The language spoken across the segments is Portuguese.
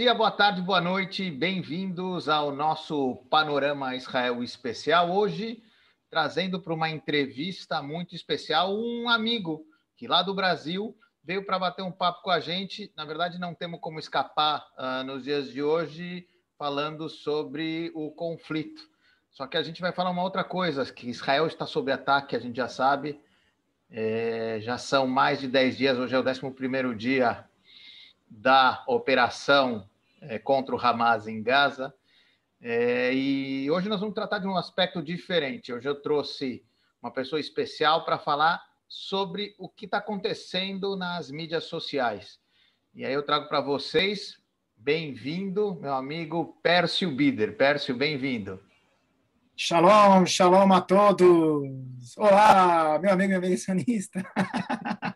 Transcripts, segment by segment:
Dia, boa tarde, boa noite, bem-vindos ao nosso Panorama Israel Especial. Hoje, trazendo para uma entrevista muito especial um amigo que lá do Brasil veio para bater um papo com a gente. Na verdade, não temos como escapar uh, nos dias de hoje falando sobre o conflito. Só que a gente vai falar uma outra coisa, que Israel está sob ataque, a gente já sabe. É, já são mais de 10 dias, hoje é o 11º dia da operação é, contra o Hamas em Gaza. É, e hoje nós vamos tratar de um aspecto diferente. Hoje eu trouxe uma pessoa especial para falar sobre o que está acontecendo nas mídias sociais. E aí eu trago para vocês, bem-vindo, meu amigo Pércio Bider. Pércio, bem-vindo. Shalom, shalom a todos. Olá, meu amigo e amiga sonista.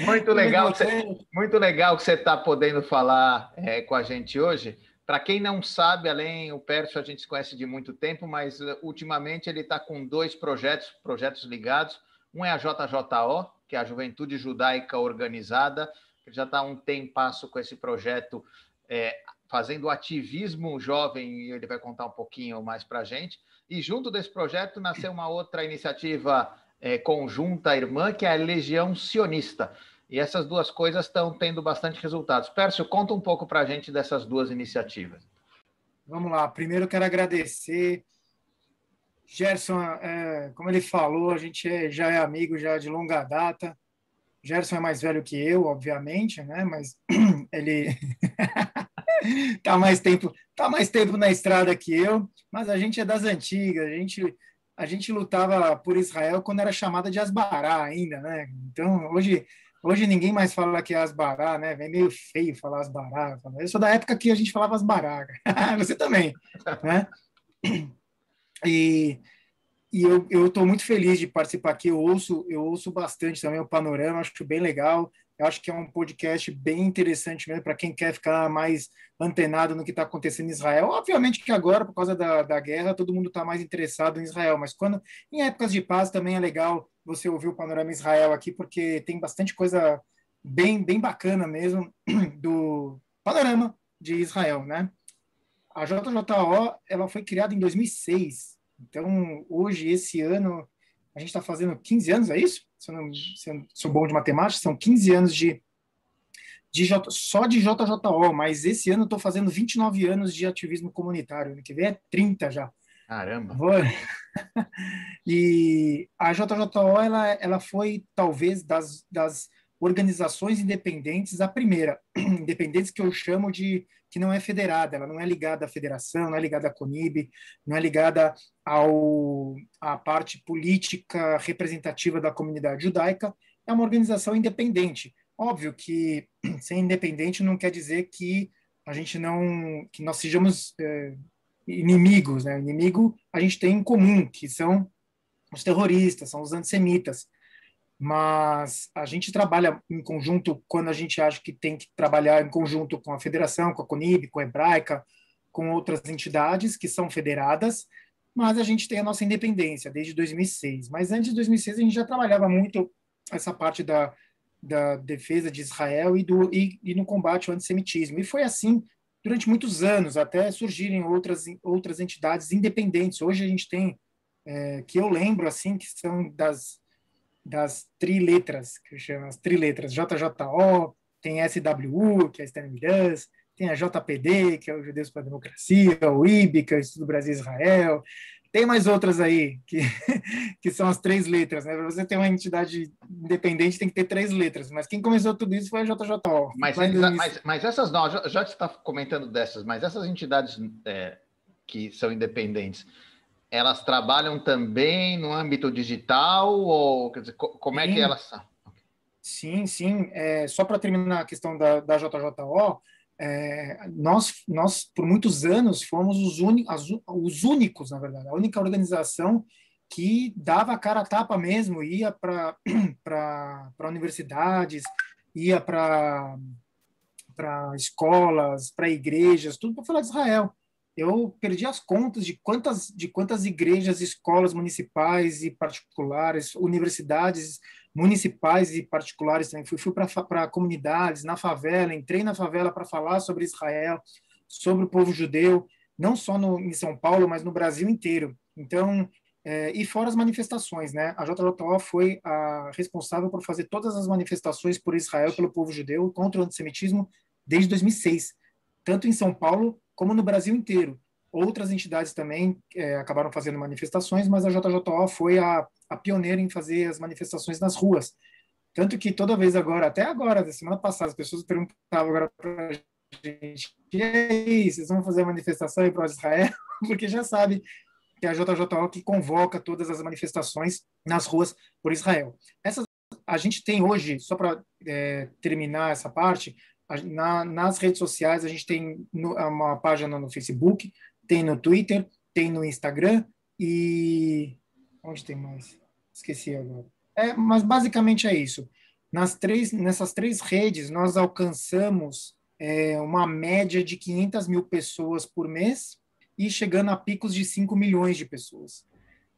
Muito legal, você, muito legal que você está podendo falar é, com a gente hoje. Para quem não sabe, além o Pércio a gente se conhece de muito tempo, mas uh, ultimamente ele está com dois projetos, projetos ligados. Um é a JJO, que é a Juventude Judaica Organizada, que já está um tempasso com esse projeto, é, fazendo ativismo jovem, e ele vai contar um pouquinho mais para a gente. E junto desse projeto nasceu uma outra iniciativa é, conjunta irmã, que é a Legião Sionista. E essas duas coisas estão tendo bastante resultados. Pércio, conta um pouco para a gente dessas duas iniciativas. Vamos lá. Primeiro, quero agradecer. Gerson, é, como ele falou, a gente é, já é amigo já de longa data. Gerson é mais velho que eu, obviamente, né? Mas ele tá mais tempo, tá mais tempo na estrada que eu. Mas a gente é das antigas. A gente a gente lutava por Israel quando era chamada de Asbará ainda, né? Então, hoje, hoje ninguém mais fala que é Asbará, né? Vem meio feio falar Asbará. Eu sou da época que a gente falava Asbará. Você também, né? E, e eu estou muito feliz de participar aqui. Eu ouço, eu ouço bastante também o Panorama, acho bem legal. Eu acho que é um podcast bem interessante mesmo para quem quer ficar mais antenado no que está acontecendo em Israel. Obviamente que agora, por causa da, da guerra, todo mundo está mais interessado em Israel, mas quando em épocas de paz também é legal você ouvir o panorama Israel aqui, porque tem bastante coisa bem, bem bacana mesmo do panorama de Israel, né? A JJO ela foi criada em 2006, então hoje, esse ano, a gente está fazendo 15 anos, é isso? Se eu, não, se eu sou bom de matemática, são 15 anos de, de J, só de JJO, mas esse ano eu estou fazendo 29 anos de ativismo comunitário, ano que vem é 30 já. Caramba! Vou... e a JJO, ela, ela foi talvez das, das organizações independentes a primeira, independentes que eu chamo de que não é federada, ela não é ligada à federação, não é ligada à CONIB, não é ligada ao, à parte política representativa da comunidade judaica, é uma organização independente. Óbvio que ser independente não quer dizer que a gente não, que nós sejamos é, inimigos, né? Inimigo a gente tem em comum, que são os terroristas, são os antissemitas mas a gente trabalha em conjunto quando a gente acha que tem que trabalhar em conjunto com a federação, com a CONIB, com a Hebraica, com outras entidades que são federadas, mas a gente tem a nossa independência desde 2006. Mas antes de 2006 a gente já trabalhava muito essa parte da, da defesa de Israel e, do, e, e no combate ao antissemitismo. E foi assim durante muitos anos, até surgirem outras, outras entidades independentes. Hoje a gente tem, é, que eu lembro, assim, que são das das triletras, que chama as triletras, JJO, tem SWU, que é With Us, tem a JPD, que é o Judeus para a Democracia, o IB, que é o Estudo Brasil Israel, tem mais outras aí, que, que são as três letras, né? Para você ter uma entidade independente, tem que ter três letras, mas quem começou tudo isso foi a JJO. Mas, mas, mas, essas não, já, já está comentando dessas, mas essas entidades é, que são independentes, elas trabalham também no âmbito digital ou quer dizer, como é que elas são? Sim, sim. É, só para terminar a questão da, da JJO, é, nós, nós, por muitos anos, fomos os, as, os únicos, na verdade, a única organização que dava a cara a tapa mesmo, ia para universidades, ia para escolas, para igrejas, tudo para falar de Israel. Eu perdi as contas de quantas, de quantas igrejas, escolas municipais e particulares, universidades municipais e particulares também. Fui, fui para comunidades, na favela, entrei na favela para falar sobre Israel, sobre o povo judeu, não só no, em São Paulo, mas no Brasil inteiro. Então, é, e fora as manifestações, né? A JJO foi a responsável por fazer todas as manifestações por Israel, pelo povo judeu, contra o antissemitismo desde 2006, tanto em São Paulo como no Brasil inteiro. Outras entidades também é, acabaram fazendo manifestações, mas a JJO foi a, a pioneira em fazer as manifestações nas ruas. Tanto que toda vez agora, até agora, semana passada, as pessoas perguntavam agora para a gente: e aí, vocês vão fazer a manifestação aí para Israel? Porque já sabe que é a JJO que convoca todas as manifestações nas ruas por Israel. Essas, a gente tem hoje, só para é, terminar essa parte, na, nas redes sociais a gente tem no, uma página no Facebook, tem no Twitter, tem no Instagram e onde tem mais? Esqueci agora. É, mas basicamente é isso. Nas três, nessas três redes nós alcançamos é, uma média de 500 mil pessoas por mês e chegando a picos de 5 milhões de pessoas.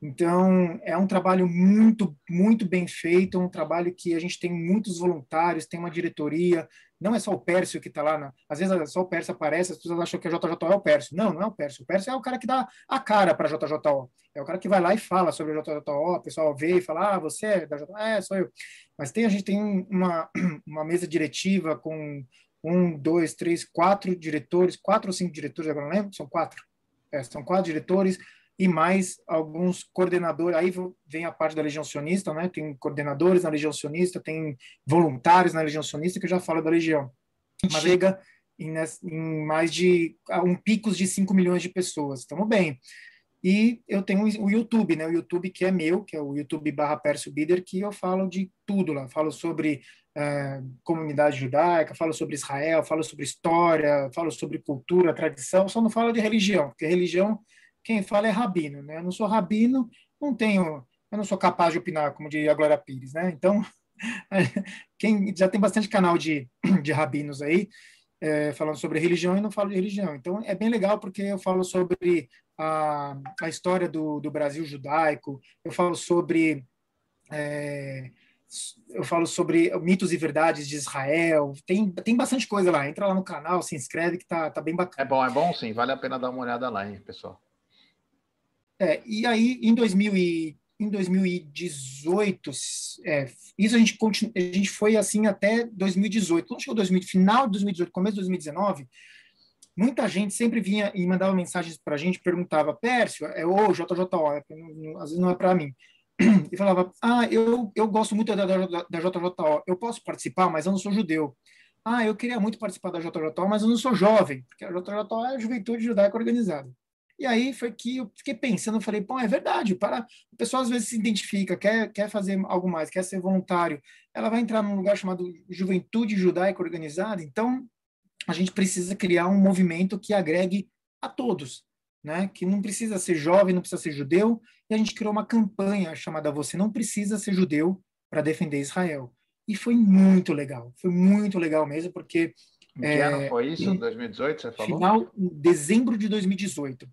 Então, é um trabalho muito, muito bem feito, um trabalho que a gente tem muitos voluntários, tem uma diretoria, não é só o Pércio que está lá, na, às vezes só o Pércio aparece, as pessoas acham que a JJO é o Pércio. Não, não é o Pércio. O Pércio é o cara que dá a cara para a JJO. É o cara que vai lá e fala sobre a JJO, o pessoal vê e fala, ah, você é da JJO? É, sou eu. Mas tem, a gente tem uma, uma mesa diretiva com um, dois, três, quatro diretores, quatro ou cinco diretores, agora não lembro, são quatro é, são quatro diretores e mais alguns coordenadores. Aí vem a parte da Legião Sionista, né? Tem coordenadores na Legião Sionista, tem voluntários na Legião Sionista, que eu já falo da Legião. Mas chega em, em, mais de um picos de 5 milhões de pessoas. Estamos bem. E eu tenho o YouTube, né? O YouTube que é meu, que é o YouTube barra Pércio Bider, que eu falo de tudo lá. Falo sobre é, comunidade judaica, falo sobre Israel, falo sobre história, falo sobre cultura, tradição, só não falo de religião, porque religião, quem fala é rabino, né? Eu não sou rabino, não tenho, eu não sou capaz de opinar, como diria a Glória Pires, né? Então, quem já tem bastante canal de, de rabinos aí, é, falando sobre religião e não falo de religião. Então, é bem legal porque eu falo sobre a, a história do, do Brasil judaico, eu falo sobre é, eu falo sobre mitos e verdades de Israel. Tem, tem bastante coisa lá. Entra lá no canal, se inscreve, que tá, tá bem bacana. É bom, é bom sim. Vale a pena dar uma olhada lá, hein, pessoal. É, e aí, em, 2000 e, em 2018, é, isso a gente, continu, a gente foi assim até 2018. Quando chegou 2000, final de 2018, começo de 2019, muita gente sempre vinha e mandava mensagens para a gente, perguntava, Pércio, é o JJO, é, às vezes não é para mim e falava: Ah, eu, eu gosto muito da, da, da JJO, eu posso participar, mas eu não sou judeu. Ah, eu queria muito participar da JJO, mas eu não sou jovem, porque a JJO é a juventude judaica organizada. E aí foi que eu fiquei pensando, falei, pô, é verdade, para o pessoal às vezes se identifica, quer, quer fazer algo mais, quer ser voluntário, ela vai entrar num lugar chamado Juventude Judaica Organizada, então a gente precisa criar um movimento que agregue a todos, né? Que não precisa ser jovem, não precisa ser judeu, e a gente criou uma campanha chamada Você Não Precisa Ser Judeu para Defender Israel. E foi muito legal, foi muito legal mesmo, porque. Em que é, ano foi isso? 2018, você falou? Final, dezembro de 2018.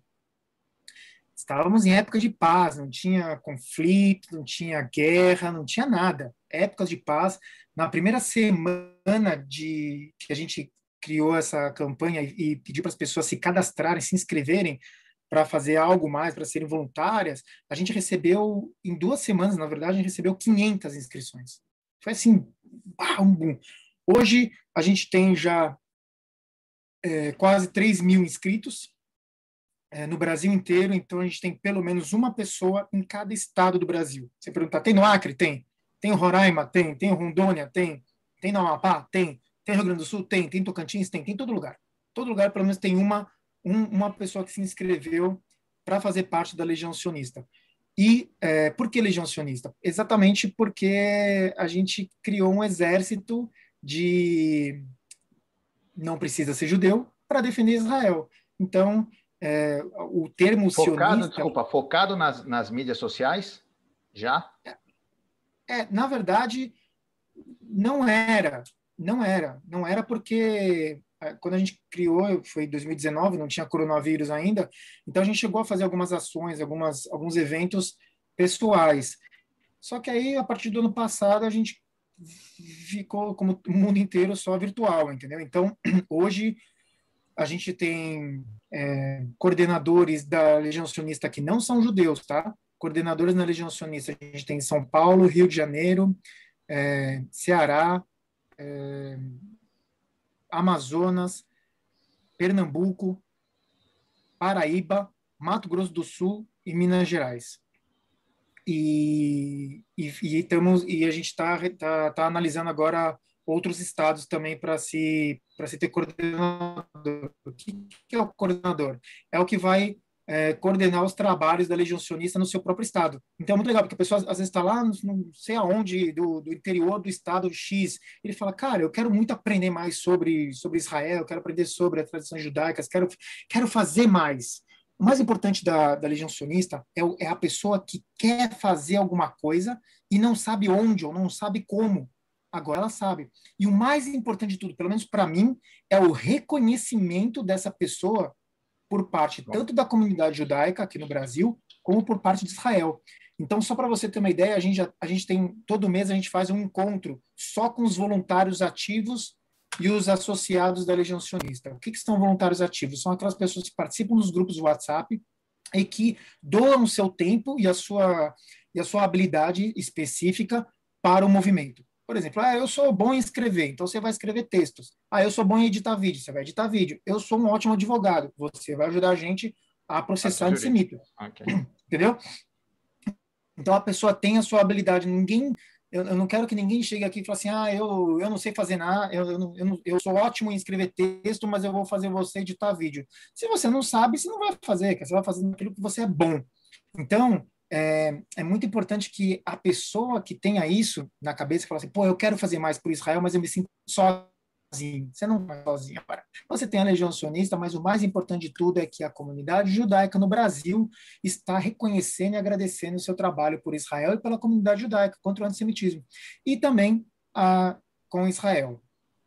Estávamos em época de paz, não tinha conflito, não tinha guerra, não tinha nada. Épocas de paz. Na primeira semana de que a gente criou essa campanha e pediu para as pessoas se cadastrarem, se inscreverem, para fazer algo mais, para serem voluntárias, a gente recebeu, em duas semanas, na verdade, a gente recebeu 500 inscrições. Foi assim, um boom. Hoje, a gente tem já é, quase 3 mil inscritos é, no Brasil inteiro, então a gente tem pelo menos uma pessoa em cada estado do Brasil. Você perguntar, tem no Acre? Tem. Tem Roraima? Tem. Tem Rondônia? Tem. Tem no Amapá? Tem. Tem Rio Grande do Sul? Tem. Tem Tocantins? Tem. Tem em todo lugar. Todo lugar, pelo menos, tem uma um, uma pessoa que se inscreveu para fazer parte da Legião Sionista. E é, por que Legião Sionista? Exatamente porque a gente criou um exército de não precisa ser judeu para defender Israel. Então, é, o termo focado, sionista... Desculpa, focado nas, nas mídias sociais? Já? É, é, na verdade, não era. Não era. Não era porque quando a gente criou, foi em 2019, não tinha coronavírus ainda, então a gente chegou a fazer algumas ações, algumas, alguns eventos pessoais. Só que aí, a partir do ano passado, a gente ficou como o mundo inteiro só virtual, entendeu? Então, hoje a gente tem é, coordenadores da Legião Sionista que não são judeus, tá? Coordenadores na Legião Sionista a gente tem São Paulo, Rio de Janeiro, é, Ceará, é, Amazonas, Pernambuco, Paraíba, Mato Grosso do Sul e Minas Gerais. E, e, e, e a gente está tá, tá analisando agora outros estados também para se para se ter coordenador. O que, que, é o coordenador? É o que vai é, coordenar os trabalhos da Legião Sionista no seu próprio estado. Então é muito legal, porque a pessoa às vezes está lá, não sei aonde, do, do, interior do estado X, ele fala, cara, eu quero muito aprender mais sobre, sobre Israel, quero aprender sobre as tradições judaicas, quero, quero fazer mais. O mais importante da, da Legião Sionista é, é a pessoa que quer fazer alguma coisa e não sabe onde ou não sabe como. Agora ela sabe. E o mais importante de tudo, pelo menos para mim, é o reconhecimento dessa pessoa por parte tanto da comunidade judaica aqui no Brasil, como por parte de Israel. Então, só para você ter uma ideia, a gente, já, a gente tem, todo mês a gente faz um encontro só com os voluntários ativos e os associados da Legião Sionista. O que, que são voluntários ativos? São aquelas pessoas que participam dos grupos do WhatsApp e que doam o seu tempo e a sua, e a sua habilidade específica para o movimento. Por exemplo, ah, eu sou bom em escrever, então você vai escrever textos. Ah, eu sou bom em editar vídeo, você vai editar vídeo. Eu sou um ótimo advogado, você vai ajudar a gente a processar antissemita. Okay. Entendeu? Então a pessoa tem a sua habilidade. Ninguém eu, eu, não quero que ninguém chegue aqui e fale assim, ah, eu, eu não sei fazer nada, eu, eu, eu, eu sou ótimo em escrever texto, mas eu vou fazer você editar vídeo. Se você não sabe, você não vai fazer, você vai fazer aquilo que você é bom. Então, é, é muito importante que a pessoa que tenha isso na cabeça, fala assim, pô, eu quero fazer mais por Israel, mas eu me sinto sozinho. Você não vai sozinho agora. Você tem a Legião Sionista, mas o mais importante de tudo é que a comunidade judaica no Brasil está reconhecendo e agradecendo o seu trabalho por Israel e pela comunidade judaica contra o antissemitismo. E também a, com Israel.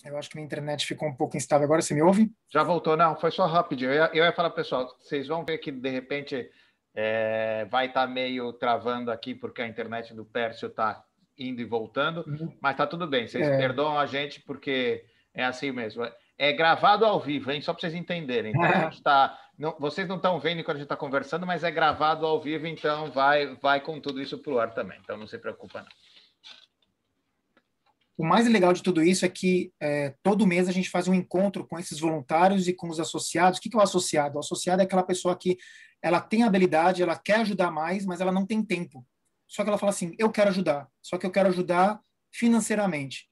Eu acho que minha internet ficou um pouco instável agora. Você me ouve? Já voltou, não. Foi só rapidinho. Eu ia, eu ia falar, pessoal, vocês vão ver que de repente é, vai estar tá meio travando aqui porque a internet do Pércio está indo e voltando, uhum. mas está tudo bem. Vocês é. perdoam a gente porque é assim mesmo. É gravado ao vivo, hein? Só para vocês entenderem. Então, a gente tá, não, vocês não estão vendo quando a gente está conversando, mas é gravado ao vivo, então vai, vai com tudo isso para o ar também. Então não se preocupa, não. O mais legal de tudo isso é que é, todo mês a gente faz um encontro com esses voluntários e com os associados. O que, que é o associado? O associado é aquela pessoa que ela tem habilidade, ela quer ajudar mais, mas ela não tem tempo. Só que ela fala assim: eu quero ajudar, só que eu quero ajudar financeiramente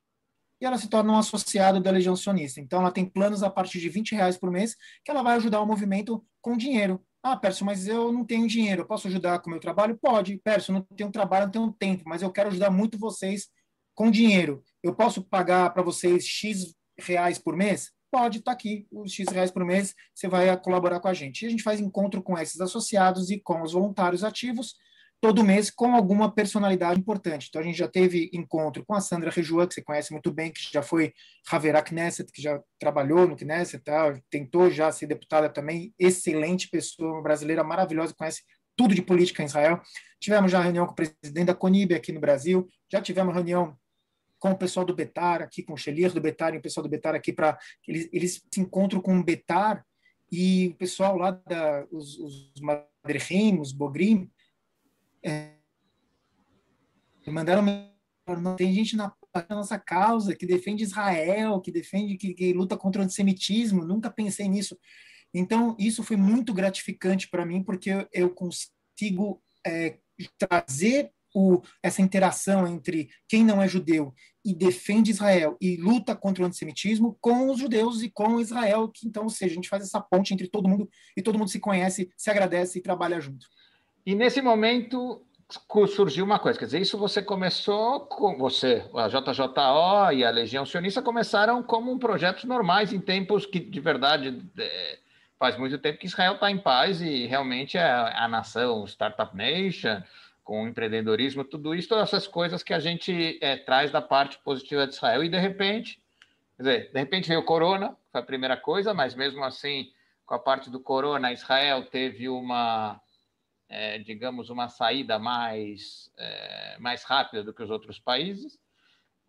e ela se torna um associado da Legião Sionista. Então, ela tem planos a partir de 20 reais por mês que ela vai ajudar o movimento com dinheiro. Ah, Pércio, mas eu não tenho dinheiro, eu posso ajudar com o meu trabalho? Pode. Pércio, não tenho trabalho, não tenho tempo, mas eu quero ajudar muito vocês com dinheiro. Eu posso pagar para vocês X reais por mês? Pode, tá aqui, os X reais por mês, você vai colaborar com a gente. E a gente faz encontro com esses associados e com os voluntários ativos, todo mês com alguma personalidade importante. Então, a gente já teve encontro com a Sandra Rejuan, que você conhece muito bem, que já foi Haverá Knesset, que já trabalhou no Knesset, tá? tentou já ser deputada também, excelente pessoa, brasileira maravilhosa, conhece tudo de política em Israel. Tivemos já reunião com o presidente da CONIB aqui no Brasil, já tivemos reunião com o pessoal do Betar, aqui com o Chelir do Betar e o pessoal do Betar aqui, para eles, eles se encontram com o Betar e o pessoal lá, da, os, os Madrechim, os Bogrim, é, mandaram não tem gente na nossa causa que defende Israel, que defende, que, que luta contra o antissemitismo. Nunca pensei nisso. Então, isso foi muito gratificante para mim, porque eu, eu consigo é, trazer o, essa interação entre quem não é judeu e defende Israel e luta contra o antissemitismo com os judeus e com Israel, que então, ou seja, a gente faz essa ponte entre todo mundo e todo mundo se conhece, se agradece e trabalha junto. E nesse momento surgiu uma coisa, quer dizer, isso você começou com você, a JJO e a Legião Sionista começaram como projetos normais em tempos que de verdade é, faz muito tempo que Israel está em paz e realmente é a nação Startup Nation com empreendedorismo, tudo isso, todas essas coisas que a gente é, traz da parte positiva de Israel e de repente dizer, de repente veio o corona, foi a primeira coisa, mas mesmo assim, com a parte do corona, Israel teve uma, é, digamos, uma saída mais, é, mais rápida do que os outros países.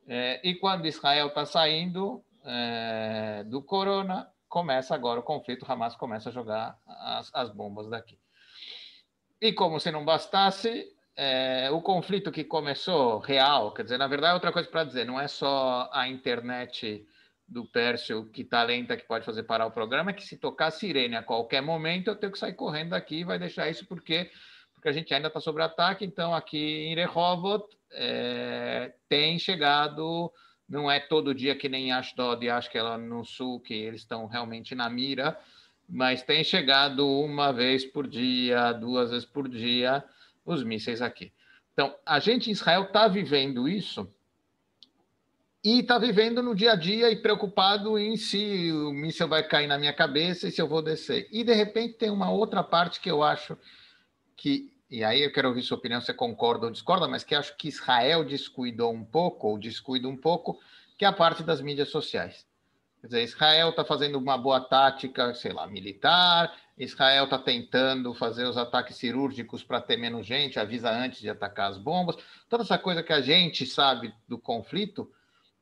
É, e quando Israel está saindo é, do corona, começa agora o conflito, Hamas começa a jogar as, as bombas daqui. E como se não bastasse, é, o conflito que começou real, quer dizer, na verdade, é outra coisa para dizer, não é só a internet do Pércio que está lenta, que pode fazer parar o programa, é que se tocar sirene a qualquer momento, eu tenho que sair correndo daqui e vai deixar isso porque, porque a gente ainda está sob ataque. Então, aqui em Rehovot é, tem chegado, não é todo dia que nem Ashdod e acho que ela no sul, que eles estão realmente na mira, mas tem chegado uma vez por dia, duas vezes por dia, os mísseis aqui. Então, a gente em Israel está vivendo isso e está vivendo no dia a dia e preocupado em se o míssil vai cair na minha cabeça e se eu vou descer. E de repente tem uma outra parte que eu acho que, e aí eu quero ouvir sua opinião, você concorda ou discorda, mas que acho que Israel descuidou um pouco, ou descuida um pouco, que é a parte das mídias sociais. Quer dizer, Israel está fazendo uma boa tática, sei lá, militar, Israel está tentando fazer os ataques cirúrgicos para ter menos gente, avisa antes de atacar as bombas, toda essa coisa que a gente sabe do conflito,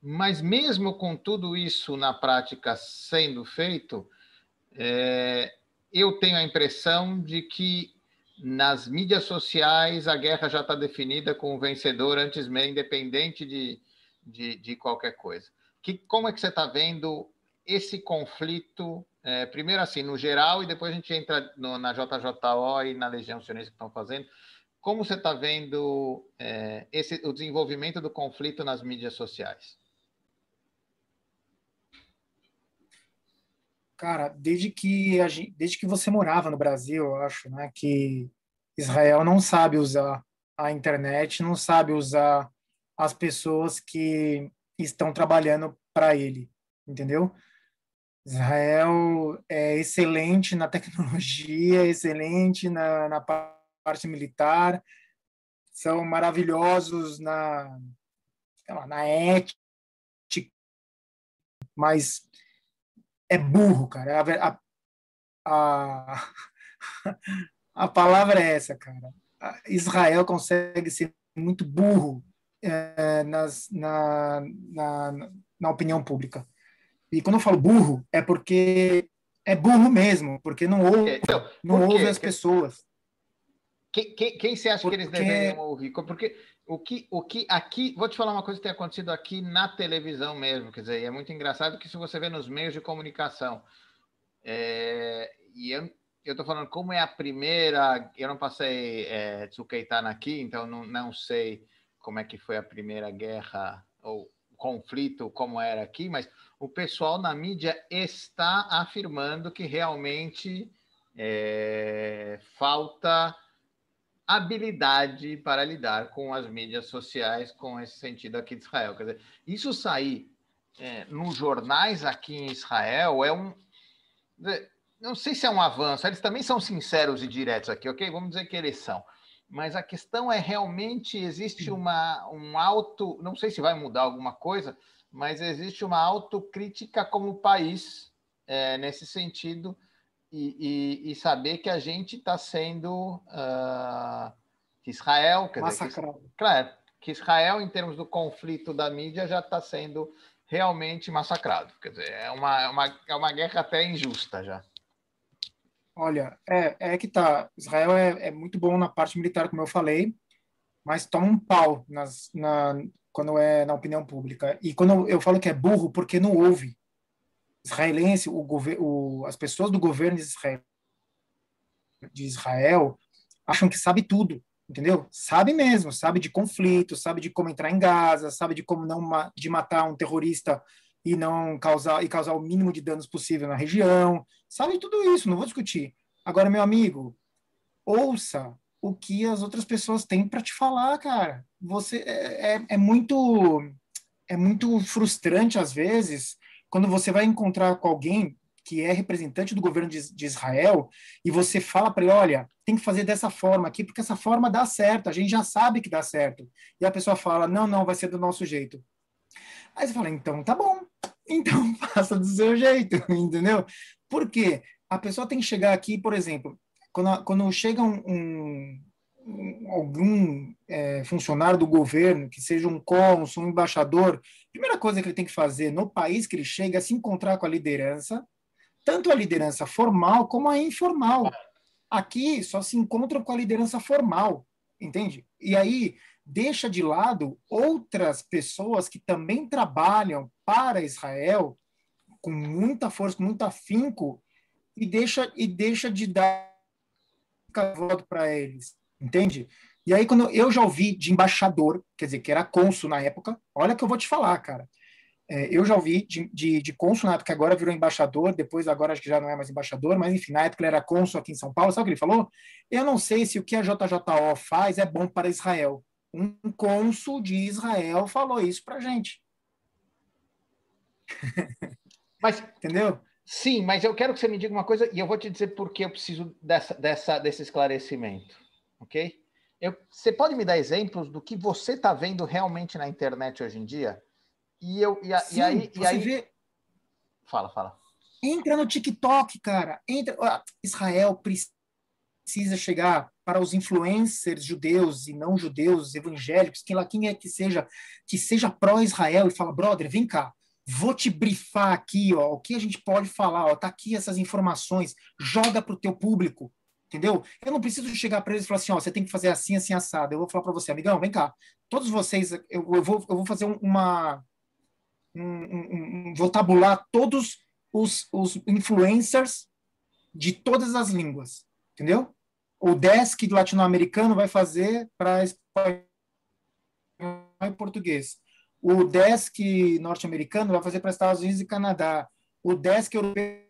mas mesmo com tudo isso na prática sendo feito, é, eu tenho a impressão de que nas mídias sociais a guerra já está definida com o vencedor antes mesmo, independente de, de, de qualquer coisa. Que, como é que você está vendo esse conflito, é, primeiro assim, no geral, e depois a gente entra no, na JJO e na Legião Sionista que estão fazendo. Como você está vendo é, esse, o desenvolvimento do conflito nas mídias sociais? Cara, desde que a gente, desde que você morava no Brasil, eu acho, né, que Israel não sabe usar a internet, não sabe usar as pessoas que estão trabalhando para ele, entendeu? Israel é excelente na tecnologia, excelente na, na parte militar, são maravilhosos na, lá, na ética, mas é burro, cara. A, a, a, palavra é essa, cara. Israel consegue ser muito burro é, nas, na, na, na opinião pública. E quando eu falo burro, é porque é burro mesmo, porque não ouve, então, não ouve as pessoas. Quem, quem, quem você acha porque... que eles deveriam ouvir? Porque o que, o que aqui, vou te falar uma coisa que tem acontecido aqui na televisão mesmo, quer dizer, é muito engraçado que se você vê nos meios de comunicação, é, e eu estou falando como é a primeira, eu não passei é, Tsukeitana aqui, então não, não sei como é que foi a primeira guerra ou conflito, como era aqui, mas o pessoal na mídia está afirmando que realmente é, falta habilidade para lidar com as mídias sociais, com esse sentido aqui de Israel. Quer dizer, isso sair é, nos jornais aqui em Israel é um. Não sei se é um avanço, eles também são sinceros e diretos aqui, ok? Vamos dizer que eles são. Mas a questão é realmente existe uma, um alto. Não sei se vai mudar alguma coisa, mas existe uma autocrítica como país é, nesse sentido e, e, e saber que a gente está sendo uh, que Israel, quer Massacrado. Dizer, que, claro, que Israel, em termos do conflito da mídia, já está sendo realmente massacrado. Quer dizer, é uma, é uma, é uma guerra até injusta já. Olha, é, é que tá. Israel é, é muito bom na parte militar, como eu falei, mas toma um pau nas, na, quando é na opinião pública. E quando eu falo que é burro, porque não ouve israelense, o, o, as pessoas do governo de Israel, de Israel acham que sabe tudo, entendeu? Sabe mesmo, sabe de conflito, sabe de como entrar em Gaza, sabe de como não de matar um terrorista e não causar e causar o mínimo de danos possível na região, sabe tudo isso, não vou discutir. Agora, meu amigo, ouça o que as outras pessoas têm para te falar, cara. Você é, é, é muito é muito frustrante às vezes quando você vai encontrar com alguém que é representante do governo de, de Israel e você fala para ele, olha, tem que fazer dessa forma aqui, porque essa forma dá certo, a gente já sabe que dá certo. E a pessoa fala, não, não, vai ser do nosso jeito. Aí você fala, então tá bom, Então faça do seu jeito, entendeu? Por quê? A pessoa tem que chegar aqui, por exemplo, quando, quando chega um, um, um algum é, funcionário do governo, que seja um cônsul, um embaixador, primeira coisa que ele tem que fazer no país que ele chega é se encontrar com a liderança, tanto a liderança formal como a informal. Aqui só se encontram com a liderança formal, entende? E aí deixa de lado outras pessoas que também trabalham para Israel com muita força, com muito afinco e deixa e deixa de dar voto para eles, entende? E aí quando eu já ouvi de embaixador, quer dizer que era cônsul na época, olha que eu vou te falar, cara. É, eu já ouvi de, de, de cônsul na época, agora virou embaixador, depois agora acho que já não é mais embaixador, mas enfim, na época ele era cônsul aqui em São Paulo, sabe o que ele falou? Eu não sei se o que a JJO faz é bom para Israel. Um cônsul de Israel falou isso para gente. Mas, Entendeu? Sim, mas eu quero que você me diga uma coisa e eu vou te dizer por que eu preciso dessa, dessa, desse esclarecimento, ok? Eu, você pode me dar exemplos do que você está vendo realmente na internet hoje em dia? E, eu, e, a, Sim, e aí. E aí... Vê... Fala, fala. Entra no TikTok, cara. Entra. Israel precisa chegar para os influencers judeus e não judeus, evangélicos, quem lá quem é que seja, que seja pró-Israel e fala, brother, vem cá, vou te brifar aqui, ó, o que a gente pode falar, ó, tá aqui essas informações, joga para o teu público, entendeu? Eu não preciso chegar para eles e falar assim, ó, você tem que fazer assim, assim, assado. Eu vou falar para você, amigão, vem cá, todos vocês, eu, eu, vou, eu vou fazer uma, um, um, vou tabular todos os, os influencers de todas as línguas, entendeu? O desk latino-americano vai fazer para espanhol e português. O desk norte-americano vai fazer para Estados Unidos e Canadá. O desk europeu,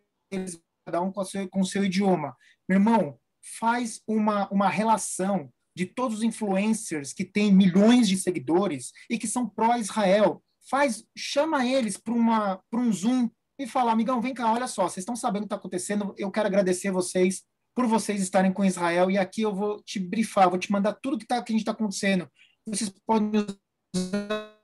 cada um com, seu, com o seu idioma. Meu irmão, faz uma, uma relação de todos os influencers que têm milhões de seguidores e que são pró-Israel faz, chama eles para um Zoom e fala, amigão, vem cá, olha só, vocês estão sabendo o que está acontecendo, eu quero agradecer vocês por vocês estarem com Israel e aqui eu vou te brifar, vou te mandar tudo que, tá, que a gente está acontecendo. Vocês podem usar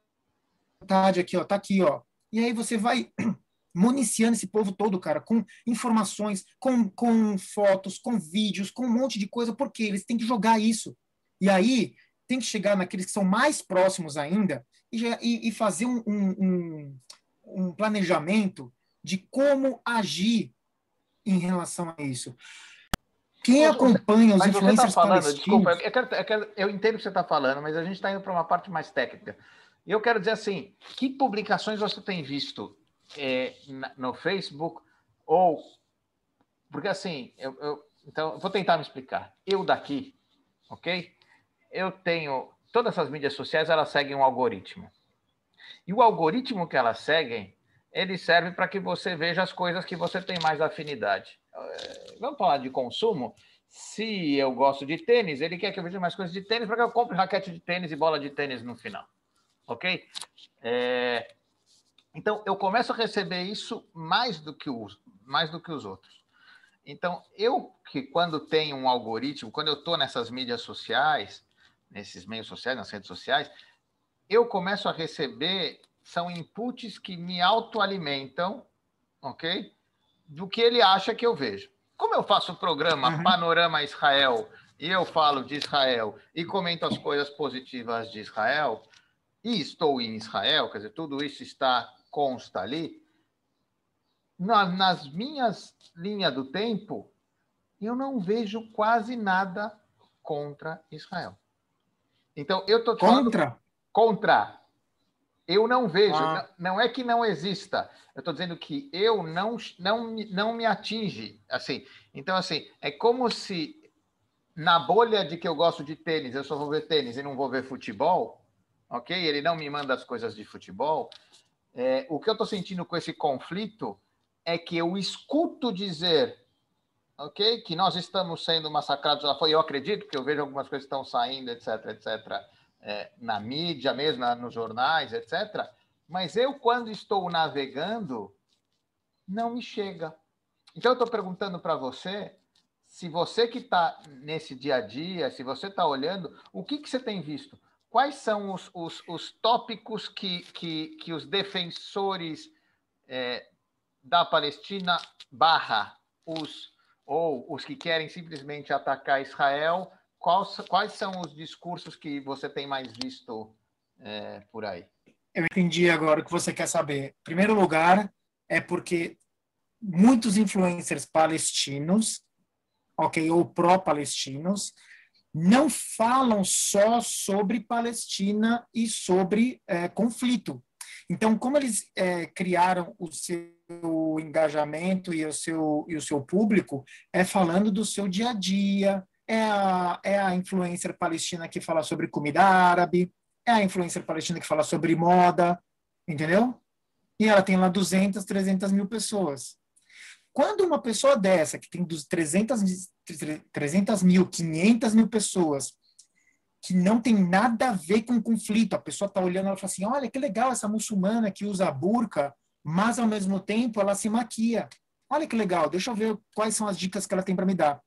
aqui, ó, tá aqui, ó. E aí você vai municiando esse povo todo, cara, com informações, com, com fotos, com vídeos, com um monte de coisa, porque eles têm que jogar isso. E aí tem que chegar naqueles que são mais próximos ainda e, e fazer um, um, um, planejamento de como agir em relação a isso. Quem acompanha os mas influencers tá falando, Desculpa, eu, quero, eu, quero, eu entendo o que você está falando, mas a gente está indo para uma parte mais técnica. E eu quero dizer assim, que publicações você tem visto é, no Facebook ou... Porque assim, eu, eu, então, vou tentar me explicar. Eu daqui, ok? Eu tenho todas essas mídias sociais elas seguem um algoritmo. E o algoritmo que elas seguem, ele serve para que você veja as coisas que você tem mais afinidade. Eh, vamos falar de consumo? Se eu gosto de tênis, ele quer que eu veja mais coisas de tênis para que eu compre raquete de tênis e bola de tênis no final. Ok? É... Então, eu começo a receber isso mais do que os, mais do que os outros. Então, eu que quando tenho um algoritmo, quando eu estou nessas mídias sociais, nesses meios sociais, nas redes sociais, eu começo a receber são inputs que me autoalimentam, ok? Do que ele acha que eu vejo. Como eu faço o programa uhum. Panorama Israel e eu falo de Israel e comento as coisas positivas de Israel e estou em Israel, quer dizer, tudo isso está consta ali. Na, nas minhas linhas do tempo, eu não vejo quase nada contra Israel. Então, eu estou Contra? Contra. Eu não vejo. Ah. Não, não, é que não exista. Eu estou dizendo que eu não, não, não me atinge. assim. Então, assim, é como se na bolha de que eu gosto de tênis, eu só vou ver tênis e não vou ver futebol, ok? Ele não me manda as coisas de futebol. É, o que eu estou sentindo com esse conflito é que eu escuto dizer ok? Que nós estamos sendo massacrados lá fora. Eu acredito, que eu vejo algumas coisas que estão saindo, etc, etc, é, na mídia mesmo, nos jornais, etc. Mas eu, quando estou navegando, não me chega. Então, eu estou perguntando para você, se você que está nesse dia a dia, se você está olhando, o que, que você tem visto? Quais são os, os, os tópicos que, que, que os defensores é, da Palestina barra os ou os que querem simplesmente atacar Israel, quais, quais são os discursos que você tem mais visto é, por aí? Eu entendi agora o que você quer saber. Em primeiro lugar, é porque muitos influencers palestinos, ok, ou pró-palestinos, não falam só sobre Palestina e sobre é, conflito. Então, como eles é, criaram o seu engajamento e o seu, e o seu público, é falando do seu dia a dia, é a, é a influencer palestina que fala sobre comida árabe, é a influencer palestina que fala sobre moda, entendeu? E ela tem lá 200, 300 mil pessoas. Quando uma pessoa dessa, que tem 300, 300 mil, 500 mil pessoas, que não tem nada a ver com conflito. A pessoa está olhando e fala assim: olha que legal essa muçulmana que usa a burca, mas ao mesmo tempo ela se maquia. Olha que legal, deixa eu ver quais são as dicas que ela tem para me dar.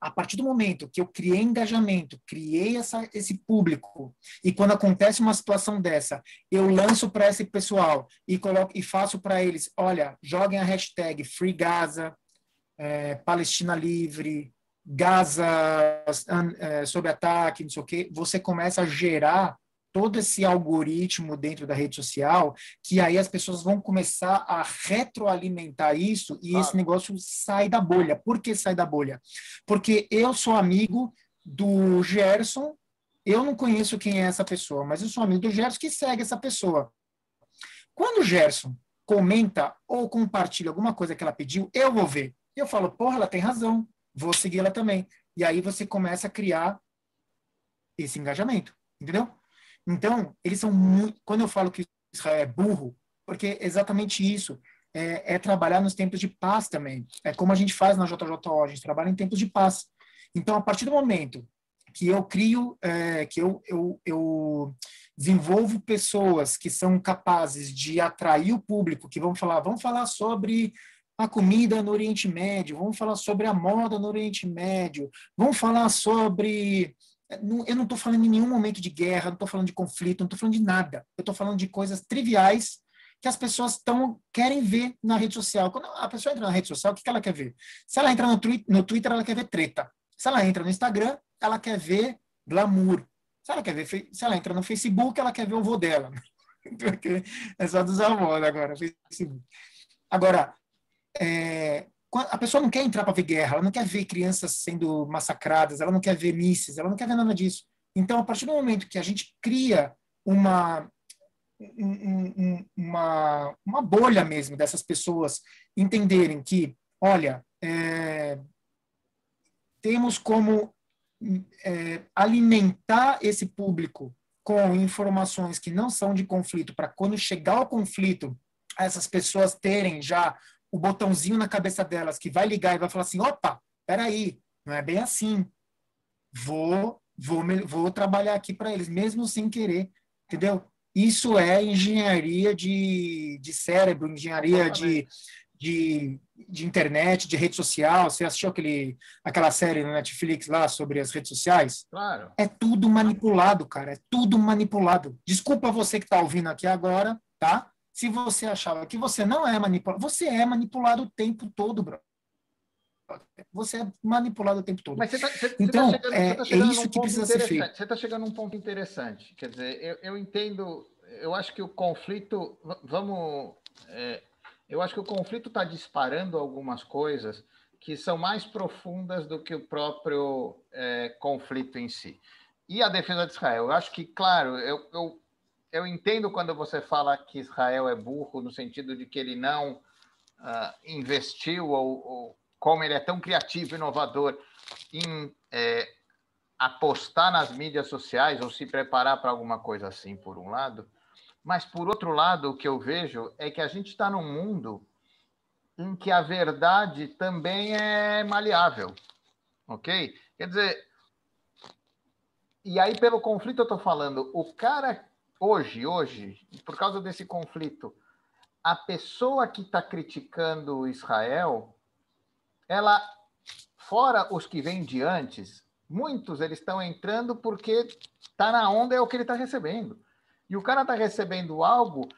A partir do momento que eu criei engajamento, criei essa, esse público, e quando acontece uma situação dessa, eu lanço para esse pessoal e coloco e faço para eles: olha, joguem a hashtag Free Gaza, é, Palestina Livre, Gaza é, sob ataque, não sei o quê, você começa a gerar todo esse algoritmo dentro da rede social, que aí as pessoas vão começar a retroalimentar isso e ah. esse negócio sai da bolha. Por que sai da bolha? Porque eu sou amigo do Gerson, eu não conheço quem é essa pessoa, mas eu sou amigo do Gerson que segue essa pessoa. Quando o Gerson comenta ou compartilha alguma coisa que ela pediu, eu vou ver. Eu falo, porra, ela tem razão vou seguir ela também. E aí você começa a criar esse engajamento, entendeu? Então, eles são muito. Quando eu falo que Israel é burro, porque é exatamente isso. É, é, trabalhar nos tempos de paz também. É como a gente faz na JJO, a gente trabalha em tempos de paz. Então, a partir do momento que eu crio, é, que eu, eu, eu desenvolvo pessoas que são capazes de atrair o público, que vão falar, vamos falar sobre a comida no Oriente Médio, vamos falar sobre a moda no Oriente Médio, vamos falar sobre. Eu não estou falando em nenhum momento de guerra, não estou falando de conflito, não estou falando de nada. Eu estou falando de coisas triviais que as pessoas tão, querem ver na rede social. Quando a pessoa entra na rede social, o que, ela quer ver? Se ela entra no, no Twitter, ela quer ver treta. Se ela entra no Instagram, ela quer ver glamour. Se ela, quer ver, se ela entra no Facebook, ela quer ver o vô dela. é só dos avós agora, Facebook. Agora, é, a pessoa não quer entrar para ver guerra, ela não quer ver crianças sendo massacradas, ela não quer ver mísseis, ela não quer ver nada disso. Então, a partir do momento que a gente cria uma, um, uma, uma bolha mesmo dessas pessoas entenderem que, olha, é, temos como é, alimentar esse público com informações que não são de conflito, para quando chegar ao conflito, essas pessoas terem já o botãozinho na cabeça delas que vai ligar e vai falar assim: opa, peraí, não é bem assim. Vou, vou, vou trabalhar aqui para eles, mesmo sem querer, entendeu? Isso é engenharia de, de cérebro, engenharia de, de, de internet, de rede social. Você assistiu aquele, aquela série no Netflix lá sobre as redes sociais? Claro. É tudo manipulado, cara. É tudo manipulado. Desculpa você que está ouvindo aqui agora, tá? Se você achava que você não é manipulado, você é manipulado o tempo todo, bro. Você é manipulado o tempo todo. Mas você tá, você, então, tá chegando, é, tá é isso que precisa ser feito. Você está chegando a um ponto interessante. Quer dizer, eu, eu entendo, eu acho que o conflito, vamos, é, eu acho que o conflito está disparando algumas coisas que são mais profundas do que o próprio é, conflito em si. E a defesa de Israel, eu acho que, claro, eu, eu eu entendo quando você fala que Israel é burro, no sentido de que ele não uh, investiu, ou, ou, como ele é tão criativo e inovador, em é, apostar nas mídias sociais ou se preparar para alguma coisa assim, por um lado. Mas, por outro lado, o que eu vejo é que a gente está num mundo em que a verdade também é maleável, ok? Quer dizer, e aí pelo conflito eu estou falando, o cara hoje, hoje, por causa desse conflito, a pessoa que está criticando Israel, ela, fora os que vêm de antes, muitos eles estão entrando porque está na onda é o que ele está recebendo. E o cara está recebendo algo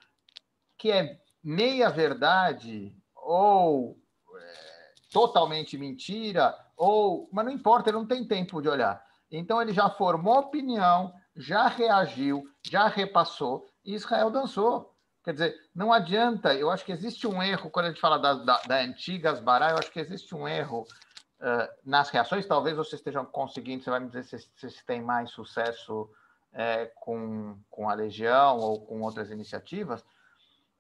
que é meia verdade ou é, totalmente mentira ou, mas não importa, ele não tem tempo de olhar. Então ele já formou opinião, já reagiu, já repassou e Israel dançou. Quer dizer, não adianta, eu acho que existe um erro, quando a gente fala da, da, da antiga Asbará, eu acho que existe um erro uh, nas reações, talvez vocês estejam conseguindo, você vai me dizer se, se tem mais sucesso é, com, com a Legião ou com outras iniciativas,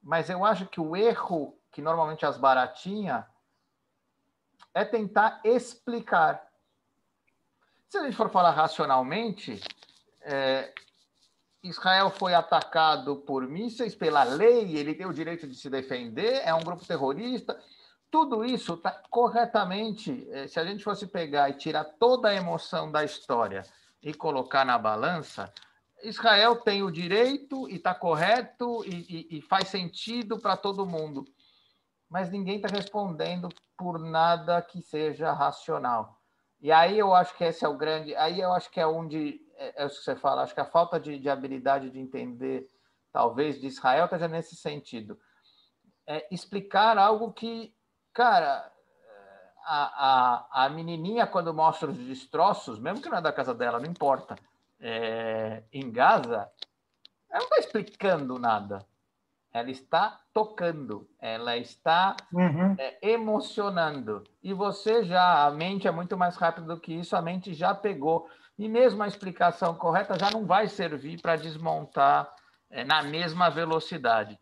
mas eu acho que o erro que normalmente as baratinha é tentar explicar. Se a gente for falar racionalmente, é, Israel foi atacado por mísseis pela lei, ele tem o direito de se defender, é um grupo terrorista. Tudo isso está corretamente. É, se a gente fosse pegar e tirar toda a emoção da história e colocar na balança, Israel tem o direito e está correto e, e, e faz sentido para todo mundo. Mas ninguém está respondendo por nada que seja racional. E aí eu acho que esse é o grande. Aí eu acho que é onde. É, é o que você fala. Acho que a falta de, de habilidade de entender, talvez, de Israel esteja nesse sentido. É explicar algo que, cara, a, a, a menininha, quando mostra os destroços, mesmo que não é da casa dela, não importa é, em Gaza, ela não está explicando nada. Ela está tocando, ela está uhum. é, emocionando. E você já, a mente é muito mais rápida do que isso, a mente já pegou. E mesmo a explicação correta já não vai servir para desmontar é, na mesma velocidade.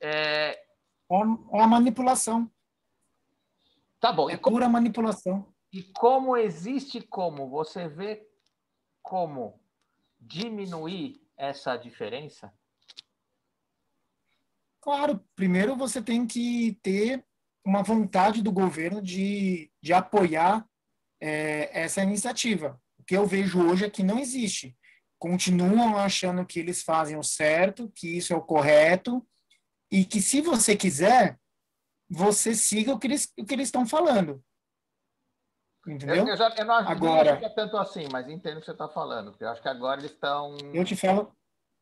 É... é a manipulação. Tá bom. É pura manipulação. E como existe como você vê como diminuir essa diferença? Claro, primeiro você tem que ter uma vontade do governo de, de apoiar é, essa iniciativa. Que eu vejo hoje é que não existe. Continuam achando que eles fazem o certo, que isso é o correto, e que se você quiser, você siga o que eles, o que eles estão falando. Entendeu? Eu, eu, já, eu não agora, que é tanto assim, mas entendo o que você está falando, porque eu acho que agora eles estão. Eu te falo,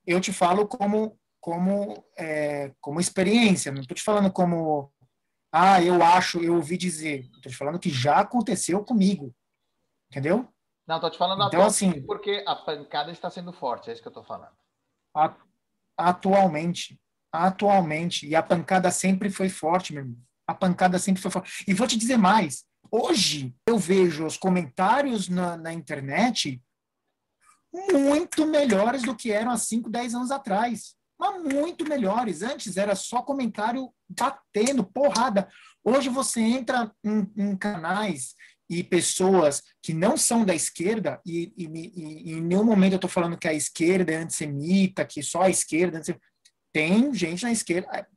eu te falo como, como, é, como experiência, não estou te falando como. Ah, eu acho, eu ouvi dizer. Estou te falando que já aconteceu comigo. Entendeu? Não, estou te falando então, assim, porque a pancada está sendo forte, é isso que eu estou falando. Atualmente. Atualmente. E a pancada sempre foi forte, meu irmão. A pancada sempre foi forte. E vou te dizer mais Hoje, eu vejo os comentários na, na internet muito melhores do que eram há 5, 10 anos atrás. Mas muito melhores. Antes era só comentário batendo, porrada. Hoje você entra em, em canais e pessoas que não são da esquerda, e, e, e, e em nenhum momento eu estou falando que a esquerda é antissemita, que só a esquerda é Tem gente na esquerda,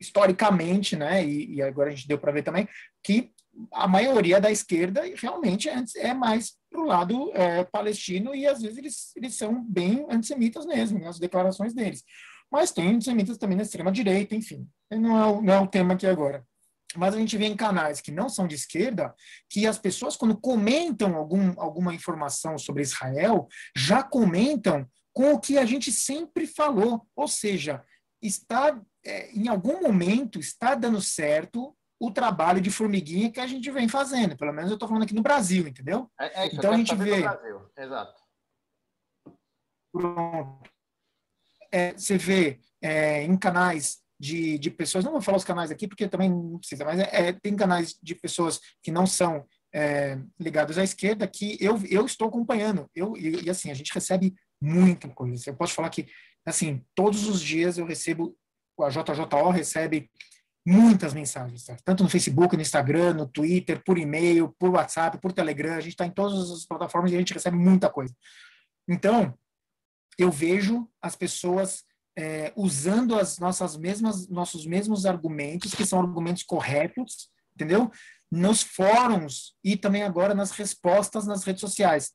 historicamente, né, e, agora a gente deu para ver também, que a maioria da esquerda realmente é, é mais para o lado é, palestino e às vezes eles, eles são bem antissemitas mesmo, nas declarações deles. Mas tem antissemitas também na extrema-direita, enfim. Não é, o, não é o tema aqui agora. Mas a gente vê em canais que não são de esquerda que as pessoas, quando comentam algum, alguma informação sobre Israel, já comentam com o que a gente sempre falou. Ou seja, está é, em algum momento está dando certo o trabalho de formiguinha que a gente vem fazendo. Pelo menos eu estou falando aqui no Brasil, entendeu? É, é isso, então a gente vê. Exato. Pronto. É, você vê é, em canais de, de pessoas, não vou falar os canais aqui porque também não precisa, mas é, é tem canais de pessoas que não são é, ligados à esquerda que eu, eu estou acompanhando. Eu, e, e assim, a gente recebe muita coisa. Eu posso falar que, assim, todos os dias eu recebo, a JJO recebe muitas mensagens, tá? tanto no Facebook, no Instagram, no Twitter, por e-mail, por WhatsApp, por Telegram, a gente está em todas as plataformas e a gente recebe muita coisa. Então, eu vejo as pessoas é, usando as nossas mesmas, nossos mesmos argumentos, que são argumentos corretos, entendeu? Nos fóruns e também agora nas respostas nas redes sociais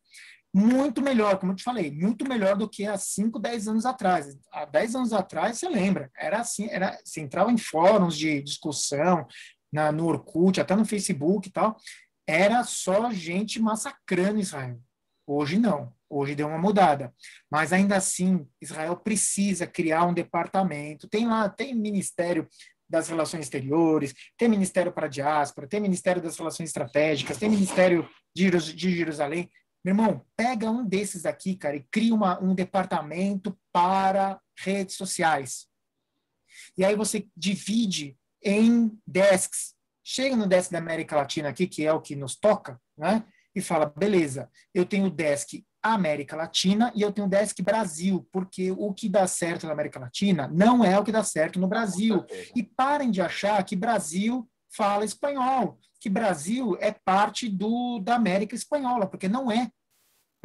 muito melhor, como eu te falei, muito melhor do que há 5, 10 anos atrás. Há 10 anos atrás, você lembra, era assim, era, você entrava em fóruns de discussão, na, no Orkut, até no Facebook e tal, era só gente massacrando Israel. Hoje não, hoje deu uma mudada. Mas ainda assim, Israel precisa criar um departamento, tem lá, tem ministério das Relações Exteriores, tem Ministério para a Diáspora, tem Ministério das Relações Estratégicas, tem Ministério de, Jerusalém. Meu irmão, pega um desses aqui, cara, e cria uma, um departamento para redes sociais. E aí você divide em desks. Chega no desk da América Latina aqui, que é o que nos toca, né? E fala, beleza, eu tenho o desk América Latina e eu tenho o desk Brasil, porque o que dá certo na América Latina não é o que dá certo no Brasil. E parem de achar que Brasil fala espanhol, que Brasil é parte do, da América Espanhola, porque não é.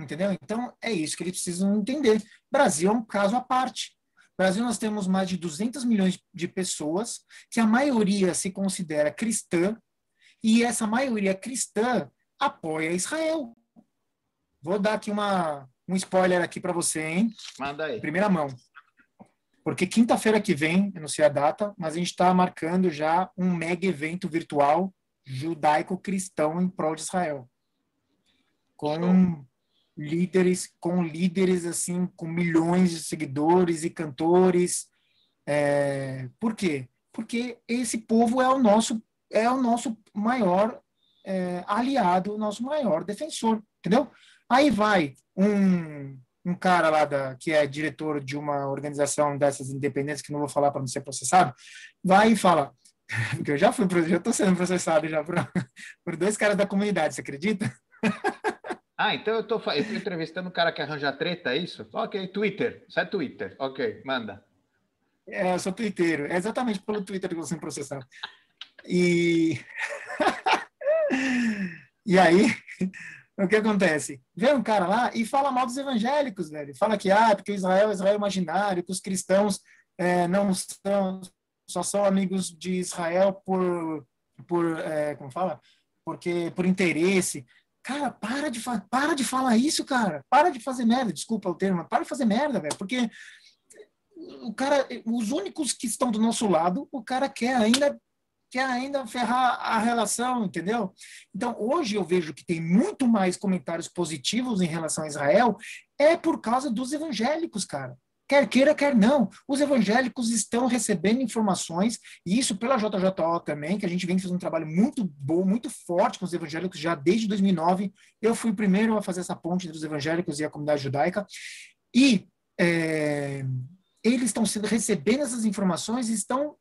Entendeu? Então, é isso que eles precisam entender. Brasil é um caso à parte. Brasil, nós temos mais de 200 milhões de pessoas, que a maioria se considera cristã, e essa maioria cristã apoia Israel. Vou dar aqui uma, um spoiler aqui para você, hein? Manda aí. Primeira mão. Porque quinta-feira que vem, eu não sei a data, mas a gente está marcando já um mega evento virtual judaico-cristão em prol de Israel. Com líderes, com líderes assim, com milhões de seguidores e cantores. É, por quê? Porque esse povo é o nosso é o nosso maior é, aliado, o nosso maior defensor, entendeu? Aí vai um, um cara lá da, que é diretor de uma organização dessas independentes, que não vou falar para não ser processado, vai e fala, porque eu já fui, já estou sendo processado já por, por dois caras da comunidade, você acredita? Ah, então eu estou entrevistando o cara que arranja treta, é isso? Ok, Twitter, sai Twitter, ok, manda. É, eu sou twitteiro, é exatamente pelo Twitter que eu vou ser processado. E... e aí, o que acontece? Vem um cara lá e fala mal dos evangélicos, velho. Fala que, ah, porque Israel é Israel imaginário, que os cristãos é, não são, só são amigos de Israel por, por é, como fala? Porque, por interesse. Cara, para de, para de falar isso, cara. Para de fazer merda. Desculpa o termo, para de fazer merda, velho. Porque o cara, os únicos que estão do nosso lado, o cara quer ainda quer ainda ferrar a relação, entendeu? Então, hoje eu vejo que tem muito mais comentários positivos em relação a Israel, é por causa dos evangélicos, cara. Quer queira, quer não. Os evangélicos estão recebendo informações, e isso pela JJO também, que a gente vem fazendo um trabalho muito bom, muito forte com os evangélicos já desde 2009. Eu fui o primeiro a fazer essa ponte entre os evangélicos e a comunidade judaica. E é, eles estão recebendo essas informações e estão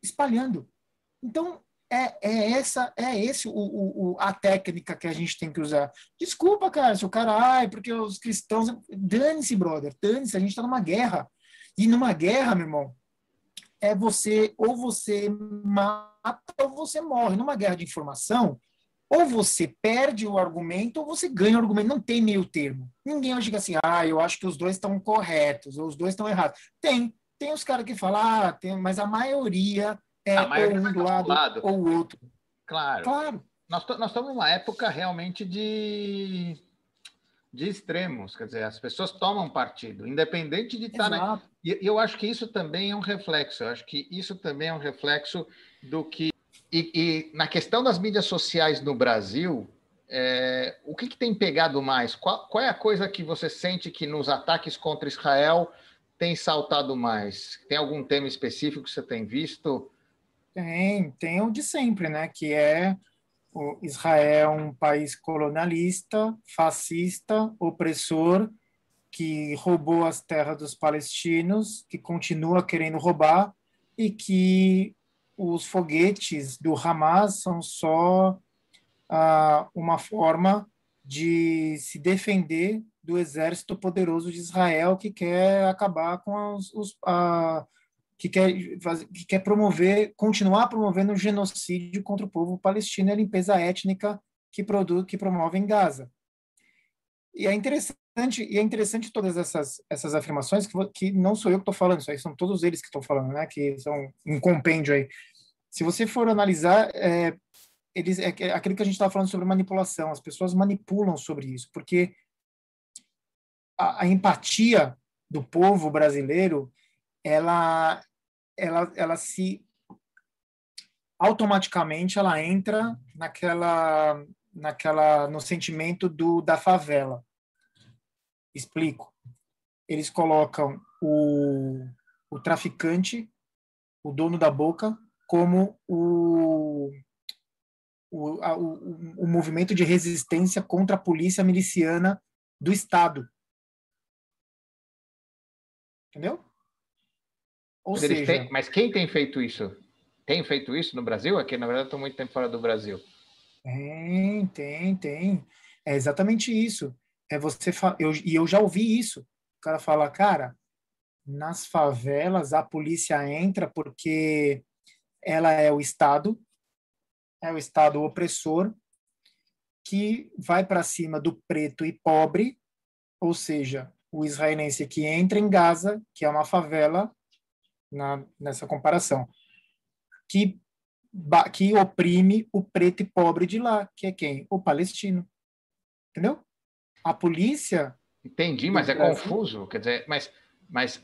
espalhando. Então, é, é essa é esse o, o, a técnica que a gente tem que usar. Desculpa, cara, se o cara, ai, porque os cristãos. Dane-se, brother, dane-se, a gente está numa guerra. E numa guerra, meu irmão, é você, ou você mata ou você morre. Numa guerra de informação, ou você perde o argumento ou você ganha o argumento. Não tem meio termo. Ninguém vai chegar assim, ah, eu acho que os dois estão corretos, ou os dois estão errados. Tem. Tem os caras que falam, ah, tem, mas a maioria é, ou um do lado, lado, ou o outro. Claro. Claro. Nós, nós estamos numa época realmente de, de extremos, quer dizer, as pessoas tomam partido, independente de estar. Na... E eu acho que isso também é um reflexo, eu acho que isso também é um reflexo do que. E, e na questão das mídias sociais no Brasil, é, o que, que, tem pegado mais? Qual, qual, é a coisa que você sente que nos ataques contra Israel tem saltado mais? Tem algum tema específico que você tem visto? Tem, tem o de sempre, né? Que é o Israel um país colonialista, fascista, opressor, que roubou as terras dos palestinos, que continua querendo roubar e que os foguetes do Hamas são só ah, uma forma de se defender do exército poderoso de Israel que quer acabar com os, os, que quer, que quer promover, continuar promovendo o genocídio contra o povo palestino e a limpeza étnica que, produz, que promove em Gaza. E é interessante, e é interessante todas essas, essas afirmações que, que não sou eu que estou falando, isso aí são todos eles que estão falando, né? Que são um compêndio aí. Se você for analisar, é, eles, é, é aquilo que a gente estava falando sobre manipulação, as pessoas manipulam sobre isso, porque a, a empatia do povo brasileiro ela ela, ela se automaticamente ela entra naquela naquela no sentimento do da favela. Explico. Eles colocam o, o traficante o dono da boca, como o, o, a, o, o movimento de resistência contra a polícia miliciana do Estado. Entendeu? Ou mas seja... Têm, mas quem tem feito isso? Tem feito isso no Brasil? Aqui, na verdade, estou muito tempo fora do Brasil. Tem, tem, tem. É exatamente isso. É você eu, e eu já ouvi isso. O cara fala, cara, nas favelas a polícia entra porque ela é o Estado, é o Estado opressor que vai para cima do preto e pobre, ou seja, o israelense que entra em Gaza, que é uma favela, na, nessa comparação, que, que oprime o preto e pobre de lá, que é quem? O palestino. Entendeu? A polícia. Entendi, mas é Brasil, confuso. Quer dizer, mas, mas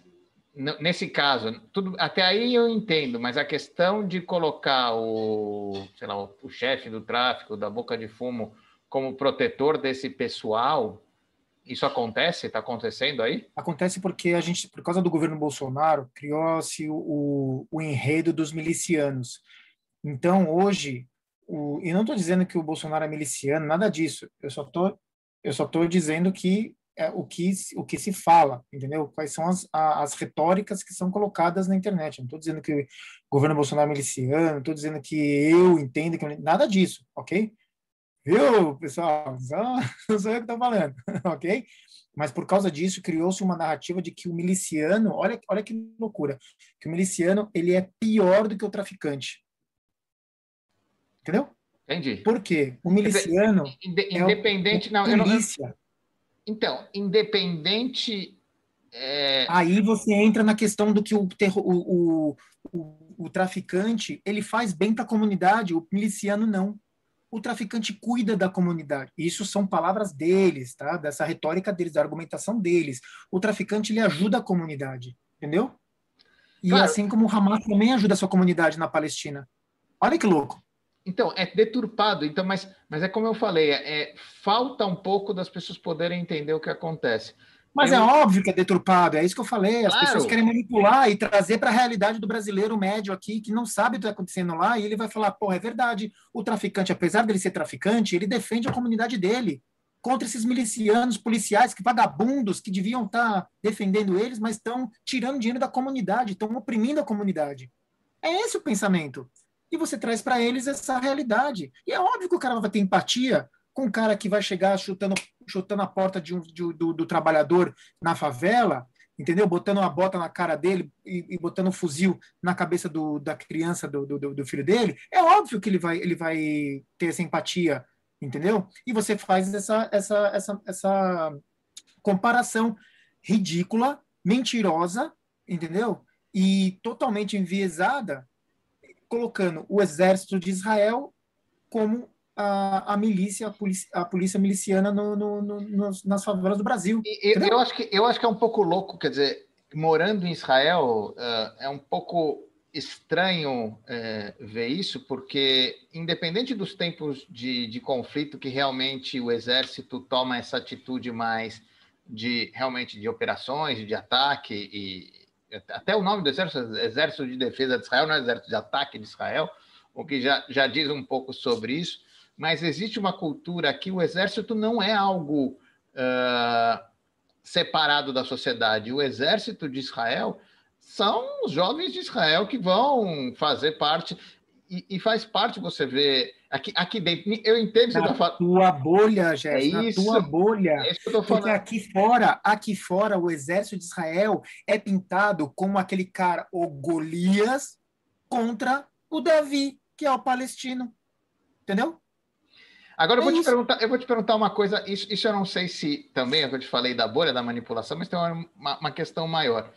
nesse caso, tudo até aí eu entendo, mas a questão de colocar o, sei lá, o, o chefe do tráfico da boca de fumo como protetor desse pessoal, isso acontece? Está acontecendo aí? Acontece porque a gente, por causa do governo Bolsonaro, criou-se o, o enredo dos milicianos. Então, hoje, o, e não estou dizendo que o Bolsonaro é miliciano, nada disso. Eu só tô, eu só estou dizendo que é o que o que se fala, entendeu? Quais são as, as retóricas que são colocadas na internet. Não estou dizendo que o governo Bolsonaro é miliciano, não estou dizendo que eu entendo que nada disso, ok? Viu, pessoal? Não sou eu que estou falando, ok? Mas por causa disso criou-se uma narrativa de que o miliciano, olha, olha que loucura, que o miliciano ele é pior do que o traficante. Entendeu? Entendi. Por quê? O miliciano independente, é o, o não, polícia. Então, independente. É... Aí você entra na questão do que o, o, o, o traficante ele faz bem para a comunidade, o miliciano não. O traficante cuida da comunidade. Isso são palavras deles, tá? Dessa retórica deles, da argumentação deles. O traficante ele ajuda a comunidade, entendeu? E claro. assim como o Hamas também ajuda a sua comunidade na Palestina. Olha que louco. Então, é deturpado, então, mas, mas é como eu falei, é, é falta um pouco das pessoas poderem entender o que acontece. Mas eu... é óbvio que é deturpado, é isso que eu falei. As claro. pessoas querem manipular e trazer para a realidade do brasileiro médio aqui, que não sabe o que está acontecendo lá, e ele vai falar: pô, é verdade, o traficante, apesar dele ser traficante, ele defende a comunidade dele contra esses milicianos policiais, que vagabundos, que deviam estar tá defendendo eles, mas estão tirando dinheiro da comunidade, estão oprimindo a comunidade. É esse o pensamento e você traz para eles essa realidade. E é óbvio que o cara vai ter empatia com o cara que vai chegar chutando, chutando a porta de um, de, do, do, trabalhador na favela, entendeu? Botando uma bota na cara dele e, e botando um fuzil na cabeça do, da criança, do, do, filho dele. É óbvio que ele vai, ele vai ter essa empatia, entendeu? E você faz essa, essa, essa, essa comparação ridícula, mentirosa, entendeu? E totalmente enviesada colocando o exército de Israel como a, a milícia, a polícia, a polícia miliciana no, no, no, nas favelas do Brasil. Eu, eu, acho que, eu acho que é um pouco louco, quer dizer, morando em Israel, uh, é um pouco estranho uh, ver isso, porque independente dos tempos de, de conflito que realmente o exército toma essa atitude mais de realmente de operações, de ataque e até o nome do exército, Exército de Defesa de Israel, não é Exército de Ataque de Israel, o que já, já diz um pouco sobre isso, mas existe uma cultura que o exército não é algo uh, separado da sociedade. O exército de Israel são os jovens de Israel que vão fazer parte e, e, faz parte, você vê, aqui, aqui dentro, eu entendo na você tá tua bolha, Jéssica, é na tua bolha. É isso que eu tô falando. Porque aqui fora, aqui fora, o exército de Israel é pintado como aquele cara, o Golias, contra o Davi, que é o palestino. Entendeu? Agora eu vou, é te perguntar, eu vou te perguntar uma coisa, isso, isso eu não sei se também, é que eu te falei da bolha da manipulação, mas tem uma, uma questão maior,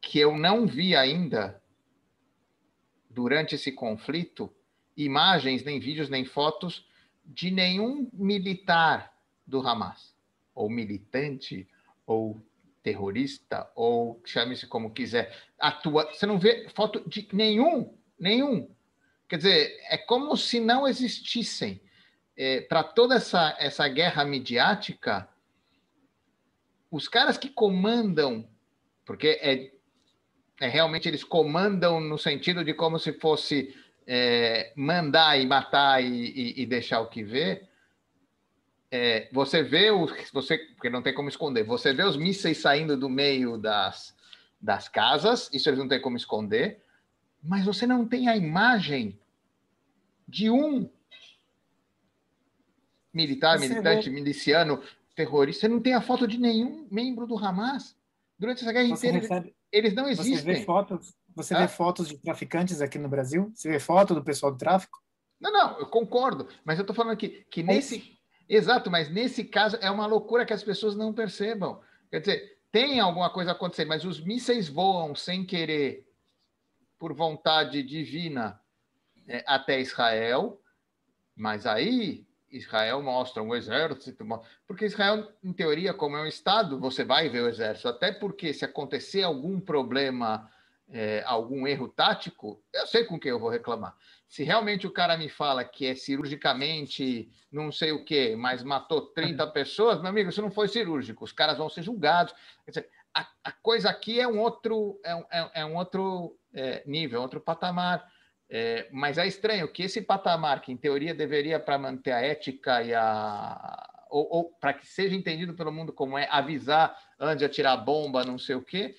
que eu não vi ainda durante esse conflito imagens, nem vídeos, nem fotos de nenhum militar do Hamas, ou militante, ou terrorista, ou chame-se como quiser, atua. Você não vê foto de nenhum, nenhum. Quer dizer, é como se não existissem. É, Para toda essa, essa guerra midiática, os caras que comandam, porque é é, realmente eles comandam no sentido de como se fosse é, mandar e matar e, e, e, deixar o que vê. É, você vê o você porque não tem como esconder. Você vê os mísseis saindo do meio das, das casas, isso eles não têm como esconder, mas você não tem a imagem de um militar, você militante, vê... miliciano, terrorista. Você não tem a foto de nenhum membro do Hamas. Durante essa guerra você inteira, recebe... eles não existem. Você vê fotos, você vê fotos de traficantes aqui no Brasil? Você vê foto do pessoal do tráfico? Não, não, eu concordo. Mas eu estou falando aqui que nesse. Exato, mas nesse caso é uma loucura que as pessoas não percebam. Quer dizer, tem alguma coisa acontecendo, mas os mísseis voam sem querer, por vontade divina, é, até Israel. Mas aí Israel mostra um exército, porque Israel, em teoria, como é um Estado, você vai ver o exército, até porque se acontecer algum problema, é, algum erro tático, eu sei com quem eu vou reclamar. Se realmente o cara me fala que é cirurgicamente não sei o quê, mas matou 30 pessoas, meu amigo, isso não foi cirúrgico, os caras vão ser julgados. Dizer, a, a, coisa aqui é um outro, é um, é, é um outro é, nível, é outro patamar. É, mas é estranho que esse patamar, que em teoria deveria para manter a ética e a. ou, ou para que seja entendido pelo mundo como é avisar antes de atirar bomba, não sei o quê,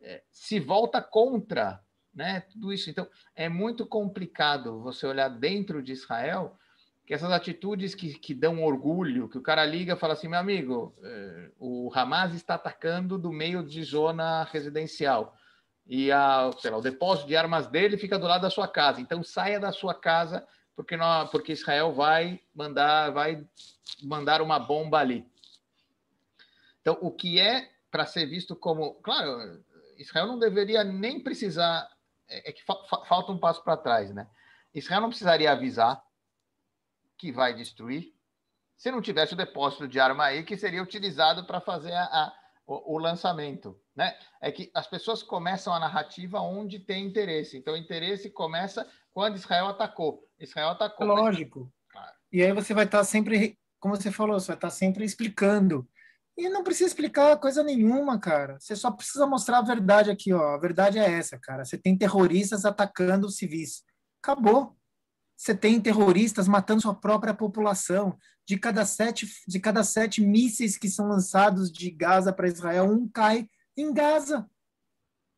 é, se volta contra né, tudo isso. Então, é muito complicado você olhar dentro de Israel que essas atitudes que, que dão orgulho, que o cara liga e fala assim: meu amigo, é, o Hamas está atacando do meio de zona residencial e a, lá, o depósito de armas dele fica do lado da sua casa. Então saia da sua casa porque nós, porque Israel vai mandar vai mandar uma bomba ali. Então o que é para ser visto como, claro, Israel não deveria nem precisar é, é que fa, fa, falta um passo para trás, né? Israel não precisaria avisar que vai destruir se não tivesse o depósito de arma aí que seria utilizado para fazer a, a o, o, lançamento, né? É que as pessoas começam a narrativa onde tem interesse. Então, o interesse começa quando Israel atacou. Israel atacou. Lógico. Mas... Claro. E aí você vai estar sempre, como você falou, você vai estar sempre explicando. E não precisa explicar coisa nenhuma, cara. Você só precisa mostrar a verdade aqui, ó. A verdade é essa, cara. Você tem terroristas atacando civis. Acabou. Você tem terroristas matando sua própria população de cada sete, de cada sete mísseis que são lançados de Gaza para Israel, um cai em Gaza.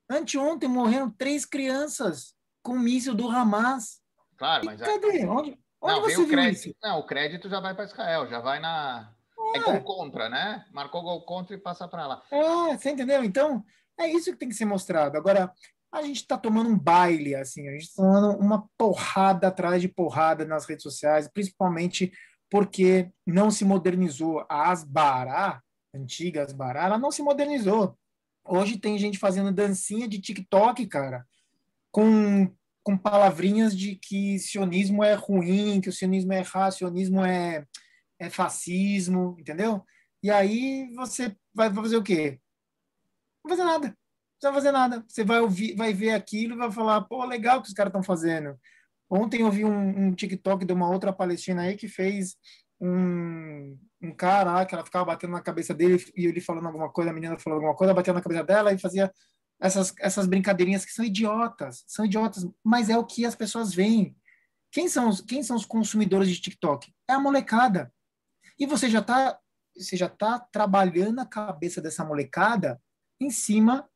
Anteontem morreram três crianças com míssil do Hamas. Claro, mas. E cadê? Onde, onde não, você viu crédito, isso? Não, o crédito já vai para Israel, já vai na. É. é gol contra, né? Marcou gol contra e passa para lá. É, você entendeu? Então, é isso que tem que ser mostrado. Agora, a gente está tomando um baile, assim, a gente está tomando uma porrada atrás de porrada nas redes sociais, principalmente porque não se modernizou. A Asbará, antiga Asbará, ela não se modernizou. Hoje tem gente fazendo dancinha de TikTok, cara, com, com palavrinhas de que sionismo é ruim, que o sionismo é errado, sionismo é, é fascismo, entendeu? E aí você vai fazer o quê? Não fazer nada. Não vai fazer nada. Você vai ouvir, vai ver aquilo e vai falar, pô, legal que os caras estão fazendo. Ontem eu vi um, um, TikTok de uma outra palestina aí que fez um, um cara que ela ficava batendo na cabeça dele e ele falando alguma coisa, a menina falando alguma coisa, batendo na cabeça dela e fazia essas, essas brincadeirinhas que são idiotas, são idiotas, mas é o que as pessoas veem. Quem são os, quem são os consumidores de TikTok? É a molecada. E você já está você já tá trabalhando a cabeça dessa molecada em cima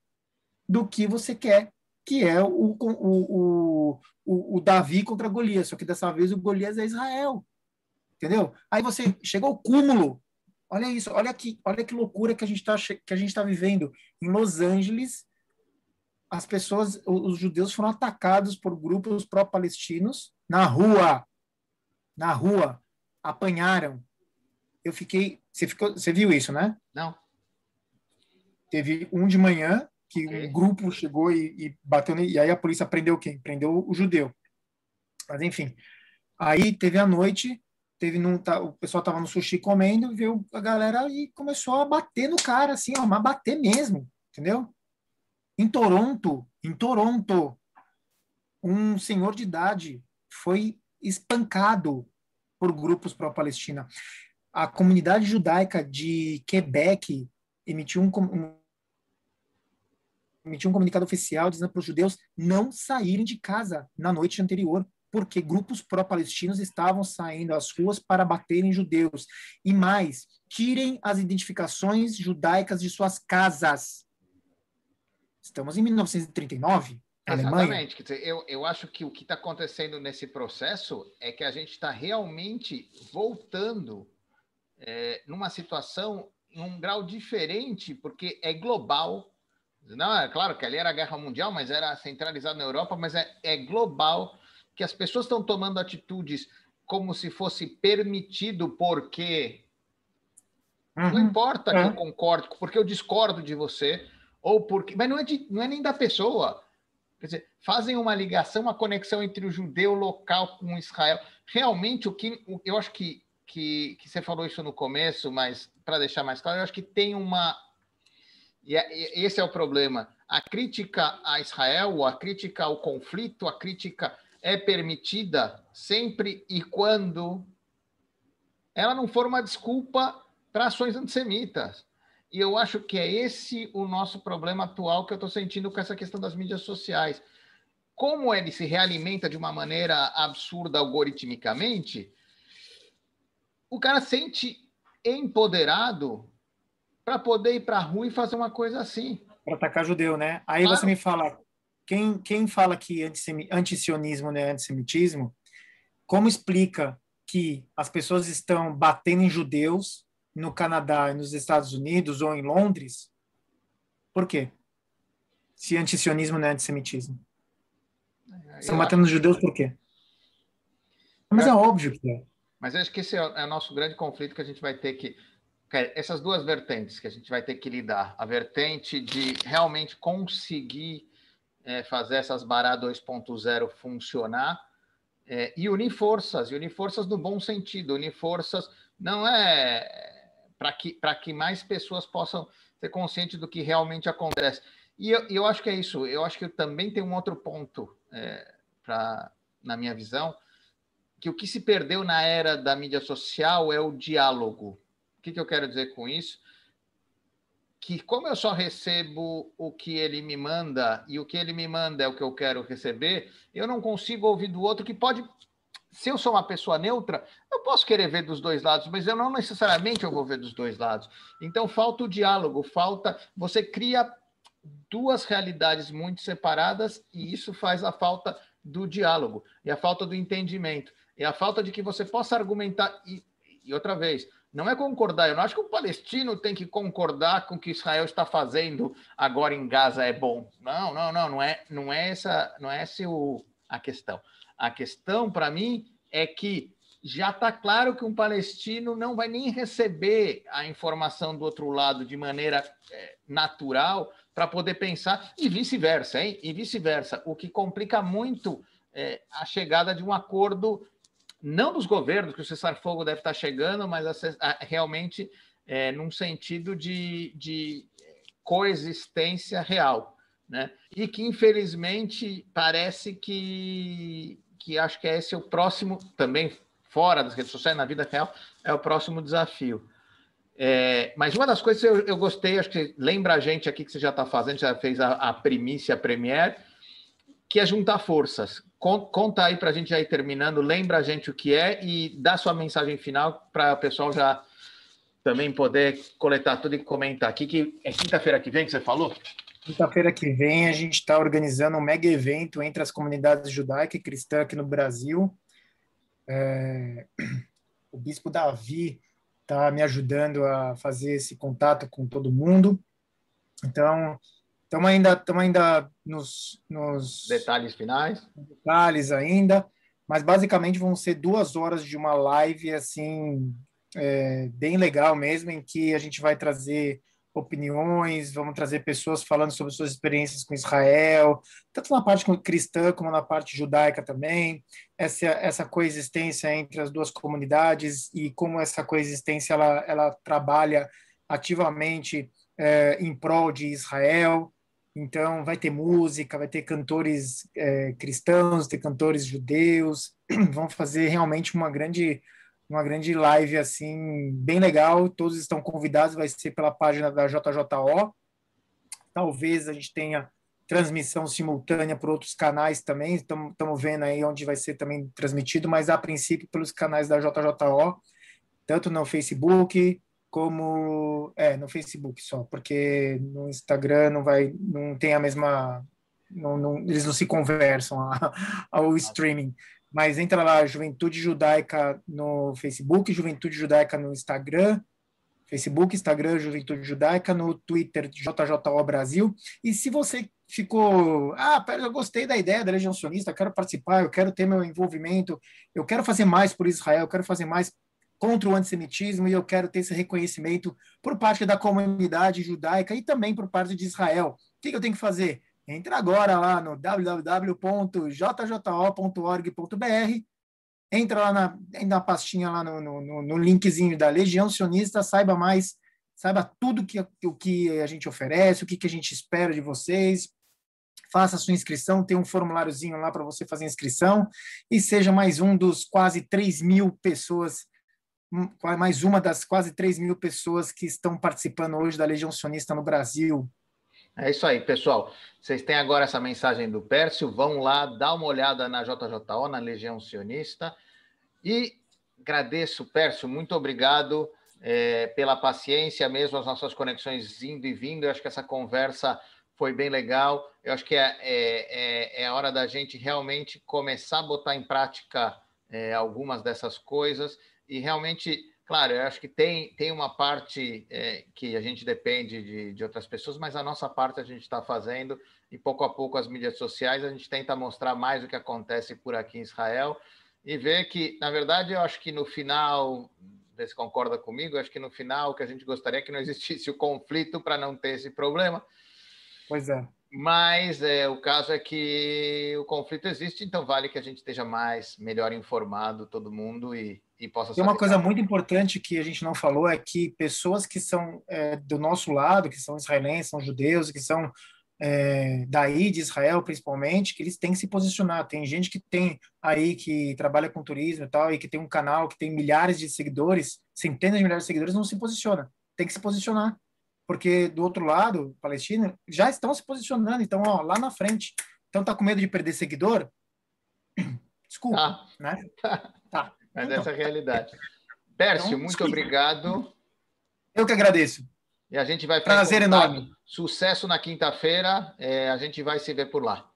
do que você quer que é o, o, o, o, Davi contra Golias, só que dessa vez o Golias é Israel. Entendeu? Aí você chegou ao cúmulo. Olha isso, olha que, olha que loucura que a gente está que a gente tá vivendo em Los Angeles. As pessoas, os judeus foram atacados por grupos pró-palestinos na rua. Na rua, apanharam. Eu fiquei, você ficou, você viu isso, né? Não. Teve um de manhã que um grupo chegou e, e bateu e aí a polícia prendeu quem? Prendeu o judeu. Mas enfim, aí teve a noite, teve num, tá, o pessoal tava no sushi comendo, viu a galera e começou a bater no cara assim, ó, mas bater mesmo, entendeu? Em Toronto, em Toronto, um senhor de idade foi espancado por grupos pró-Palestina. A comunidade judaica de Quebec emitiu um, emitiu um comunicado oficial dizendo para os judeus não saírem de casa na noite anterior, porque grupos pró-palestinos estavam saindo às ruas para baterem judeus. E mais, tirem as identificações judaicas de suas casas. Estamos em 1939, Exatamente. Quer dizer, eu, eu acho que o que está acontecendo nesse processo é que a gente está realmente voltando é, numa situação em um grau diferente, porque é global. Não, é claro que ali era a guerra mundial, mas era centralizado na Europa, mas é, é global que as pessoas estão tomando atitudes como se fosse permitido, porque uhum. não importa que eu concorde, porque eu discordo de você, ou porque. Mas não é, de, não é nem da pessoa. Quer dizer, fazem uma ligação, uma conexão entre o judeu local com Israel. Realmente, o que eu acho que, que, que você falou isso no começo, mas para deixar mais claro, eu acho que tem uma. É, e esse é o problema. A crítica a Israel, a crítica ao conflito, a crítica é permitida sempre e quando ela não for uma desculpa para ações antissemitas. E eu acho que é esse o nosso problema atual que eu estou sentindo com essa questão das mídias sociais. Como ele se realimenta de uma maneira absurda algoritmicamente, o cara sente empoderado para poder ir para a rua e fazer uma coisa assim. Para atacar judeu, né? Aí claro. você me fala, quem, quem fala que antisionismo não é antissemitismo, como explica que as pessoas estão batendo em judeus no Canadá, nos Estados Unidos ou em Londres? Por quê? Se antisionismo não é antissemitismo. É, estão matando os judeus por quê? Mas é, é óbvio que é. Mas acho que esse é, é o nosso grande conflito que a gente vai ter que essas duas vertentes que a gente vai ter que lidar. A vertente de realmente conseguir é, fazer essas Bará 2.0 funcionar é, e unir forças, e unir forças no bom sentido, unir forças não é para que, que mais pessoas possam ser conscientes do que realmente acontece. E eu, eu acho que é isso, eu acho que também tem um outro ponto é, pra, na minha visão, que o que se perdeu na era da mídia social é o diálogo. O que, que eu quero dizer com isso? Que como eu só recebo o que ele me manda e o que ele me manda é o que eu quero receber, eu não consigo ouvir do outro que pode se eu sou uma pessoa neutra, eu posso querer ver dos dois lados, mas eu não necessariamente eu vou ver dos dois lados. Então falta o diálogo, falta você cria duas realidades muito separadas e isso faz a falta do diálogo e a falta do entendimento e a falta de que você possa argumentar e, e outra vez, não é concordar. Eu não acho que o palestino tem que concordar com o que Israel está fazendo agora em Gaza é bom. Não, não, não, não é, não é essa, não é essa o, a questão. A questão para mim é que já está claro que um palestino não vai nem receber a informação do outro lado de maneira é, natural para poder pensar e vice-versa, hein? E vice-versa, o que complica muito é, a chegada de um acordo não dos governos, que o cessar-fogo deve estar chegando, mas realmente é, num sentido de, de coexistência real. Né? E que, infelizmente, parece que, que acho que esse é o próximo, também fora das redes sociais, na vida real, é o próximo desafio. É, mas uma das coisas que eu, eu, gostei, acho que lembra a gente aqui que você já está fazendo, já fez a, a primícia, a Premiere, que é juntar forças. Conta aí para a gente já ir terminando, lembra a gente o que é e dá sua mensagem final para o pessoal já também poder coletar tudo e comentar aqui, que é quinta-feira que vem que você falou? Quinta-feira que vem a gente está organizando um mega evento entre as comunidades judaica e cristã aqui no Brasil. É... O bispo Davi está me ajudando a fazer esse contato com todo mundo. Então, Estamos ainda, estamos ainda nos, nos detalhes finais. Detalhes ainda, mas basicamente vão ser duas horas de uma live assim é, bem legal mesmo, em que a gente vai trazer opiniões, vamos trazer pessoas falando sobre suas experiências com Israel, tanto na parte cristã como na parte judaica também, essa, essa coexistência entre as duas comunidades e como essa coexistência ela, ela trabalha ativamente é, em prol de Israel. Então, vai ter música, vai ter cantores é, cristãos, ter cantores judeus. Vão fazer realmente uma grande, uma grande live assim, bem legal. Todos estão convidados, vai ser pela página da JJO. Talvez a gente tenha transmissão simultânea por outros canais também. Estamos vendo aí onde vai ser também transmitido, mas a princípio pelos canais da JJO, tanto no Facebook como é no Facebook só, porque no Instagram não vai, não tem a mesma, não, não, eles não se conversam ao streaming. Mas entra lá, Juventude Judaica no Facebook, Juventude Judaica no Instagram, Facebook, Instagram, Juventude Judaica, no Twitter, JJO Brasil. E se você ficou, ah, pera, eu gostei da ideia da Legião Sionista, eu quero participar, eu quero ter meu envolvimento, eu quero fazer mais por Israel, eu quero fazer mais contra o antissemitismo e eu quero ter esse reconhecimento por parte da comunidade judaica e também por parte de Israel. O que, eu tenho que fazer? Entra agora lá no www.jjo.org.br entra lá na, na pastinha, lá no, no, no, linkzinho da Legião Sionista, saiba mais, saiba tudo que, o que a gente oferece, o que, que a gente espera de vocês, faça a sua inscrição, tem um formuláriozinho lá para você fazer inscrição, e seja mais um dos quase 3 mil pessoas, mais uma das quase 3 mil pessoas que estão participando hoje da Legião Sionista no Brasil. É isso aí, pessoal. Vocês têm agora essa mensagem do Pércio. Vão lá, dá uma olhada na JJO, na Legião Sionista. E agradeço, Pércio, muito obrigado é, pela paciência, mesmo as nossas conexões indo e vindo. Eu acho que essa conversa foi bem legal. Eu acho que é, é, é, é hora da gente realmente começar a botar em prática é, algumas dessas coisas e realmente Claro, eu acho que tem, tem uma parte é, que a gente depende de, de outras pessoas, mas a nossa parte a gente está fazendo e pouco a pouco as mídias sociais a gente tenta mostrar mais o que acontece por aqui em Israel e ver que, na verdade, eu acho que no final, você concorda comigo, eu acho que no final o que a gente gostaria é que não existisse o conflito para não ter esse problema. Pois é. Mas é, o caso é que o conflito existe, então vale que a gente esteja mais, melhor informado, todo mundo, e, e possa Tem uma coisa muito importante que a gente não falou, é que pessoas que são é, do nosso lado, que são israelenses, são judeus, que são é, daí de Israel principalmente, que eles têm que se posicionar. Tem gente que tem aí que trabalha com turismo e tal, e que tem um canal que tem milhares de seguidores, centenas de milhares de seguidores, não se posiciona. Tem que se posicionar porque do outro lado, Palestina, já estão se posicionando, então, ó, lá na frente. Então, tá com medo de perder seguidor? Desculpa, ah. né? Mas então. essa é a realidade. Pércio, então, muito obrigado. Eu que agradeço. E a gente vai Prazer enorme. Sucesso na quinta-feira. É, a gente vai se ver por lá.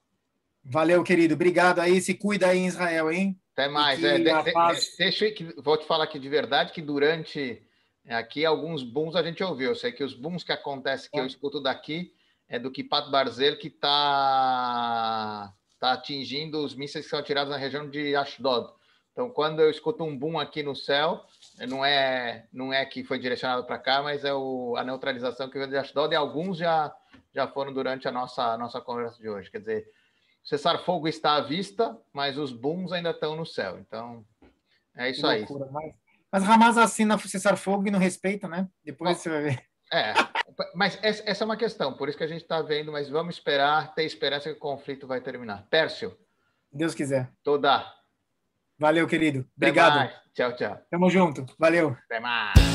Valeu, querido. Obrigado aí. Se cuida aí em Israel, hein? Até mais. É, de, de, deixa eu, vou te falar aqui de verdade que durante Aqui alguns booms a gente ouviu. Eu sei que os booms que acontecem que eu escuto daqui é do Kipat Barzel que está tá atingindo os mísseis que são atirados na região de Ashdod. Então, quando eu escuto um boom aqui no céu, não é não é que foi direcionado para cá, mas é o, a neutralização que veio de Ashdod e alguns já já foram durante a nossa nossa conversa de hoje. Quer dizer, cessar-fogo está à vista, mas os booms ainda estão no céu. Então, é isso aí. Mas mas Hamas assina cessar-fogo e não respeita, né? Depois Bom, você vai ver. É, mas essa é uma questão, por isso que a gente está vendo, mas vamos esperar, ter esperança que o conflito vai terminar. Pércio. Deus quiser. Toda. Valeu, querido. Obrigado. Tchau, tchau. Tamo junto. Valeu. Até mais.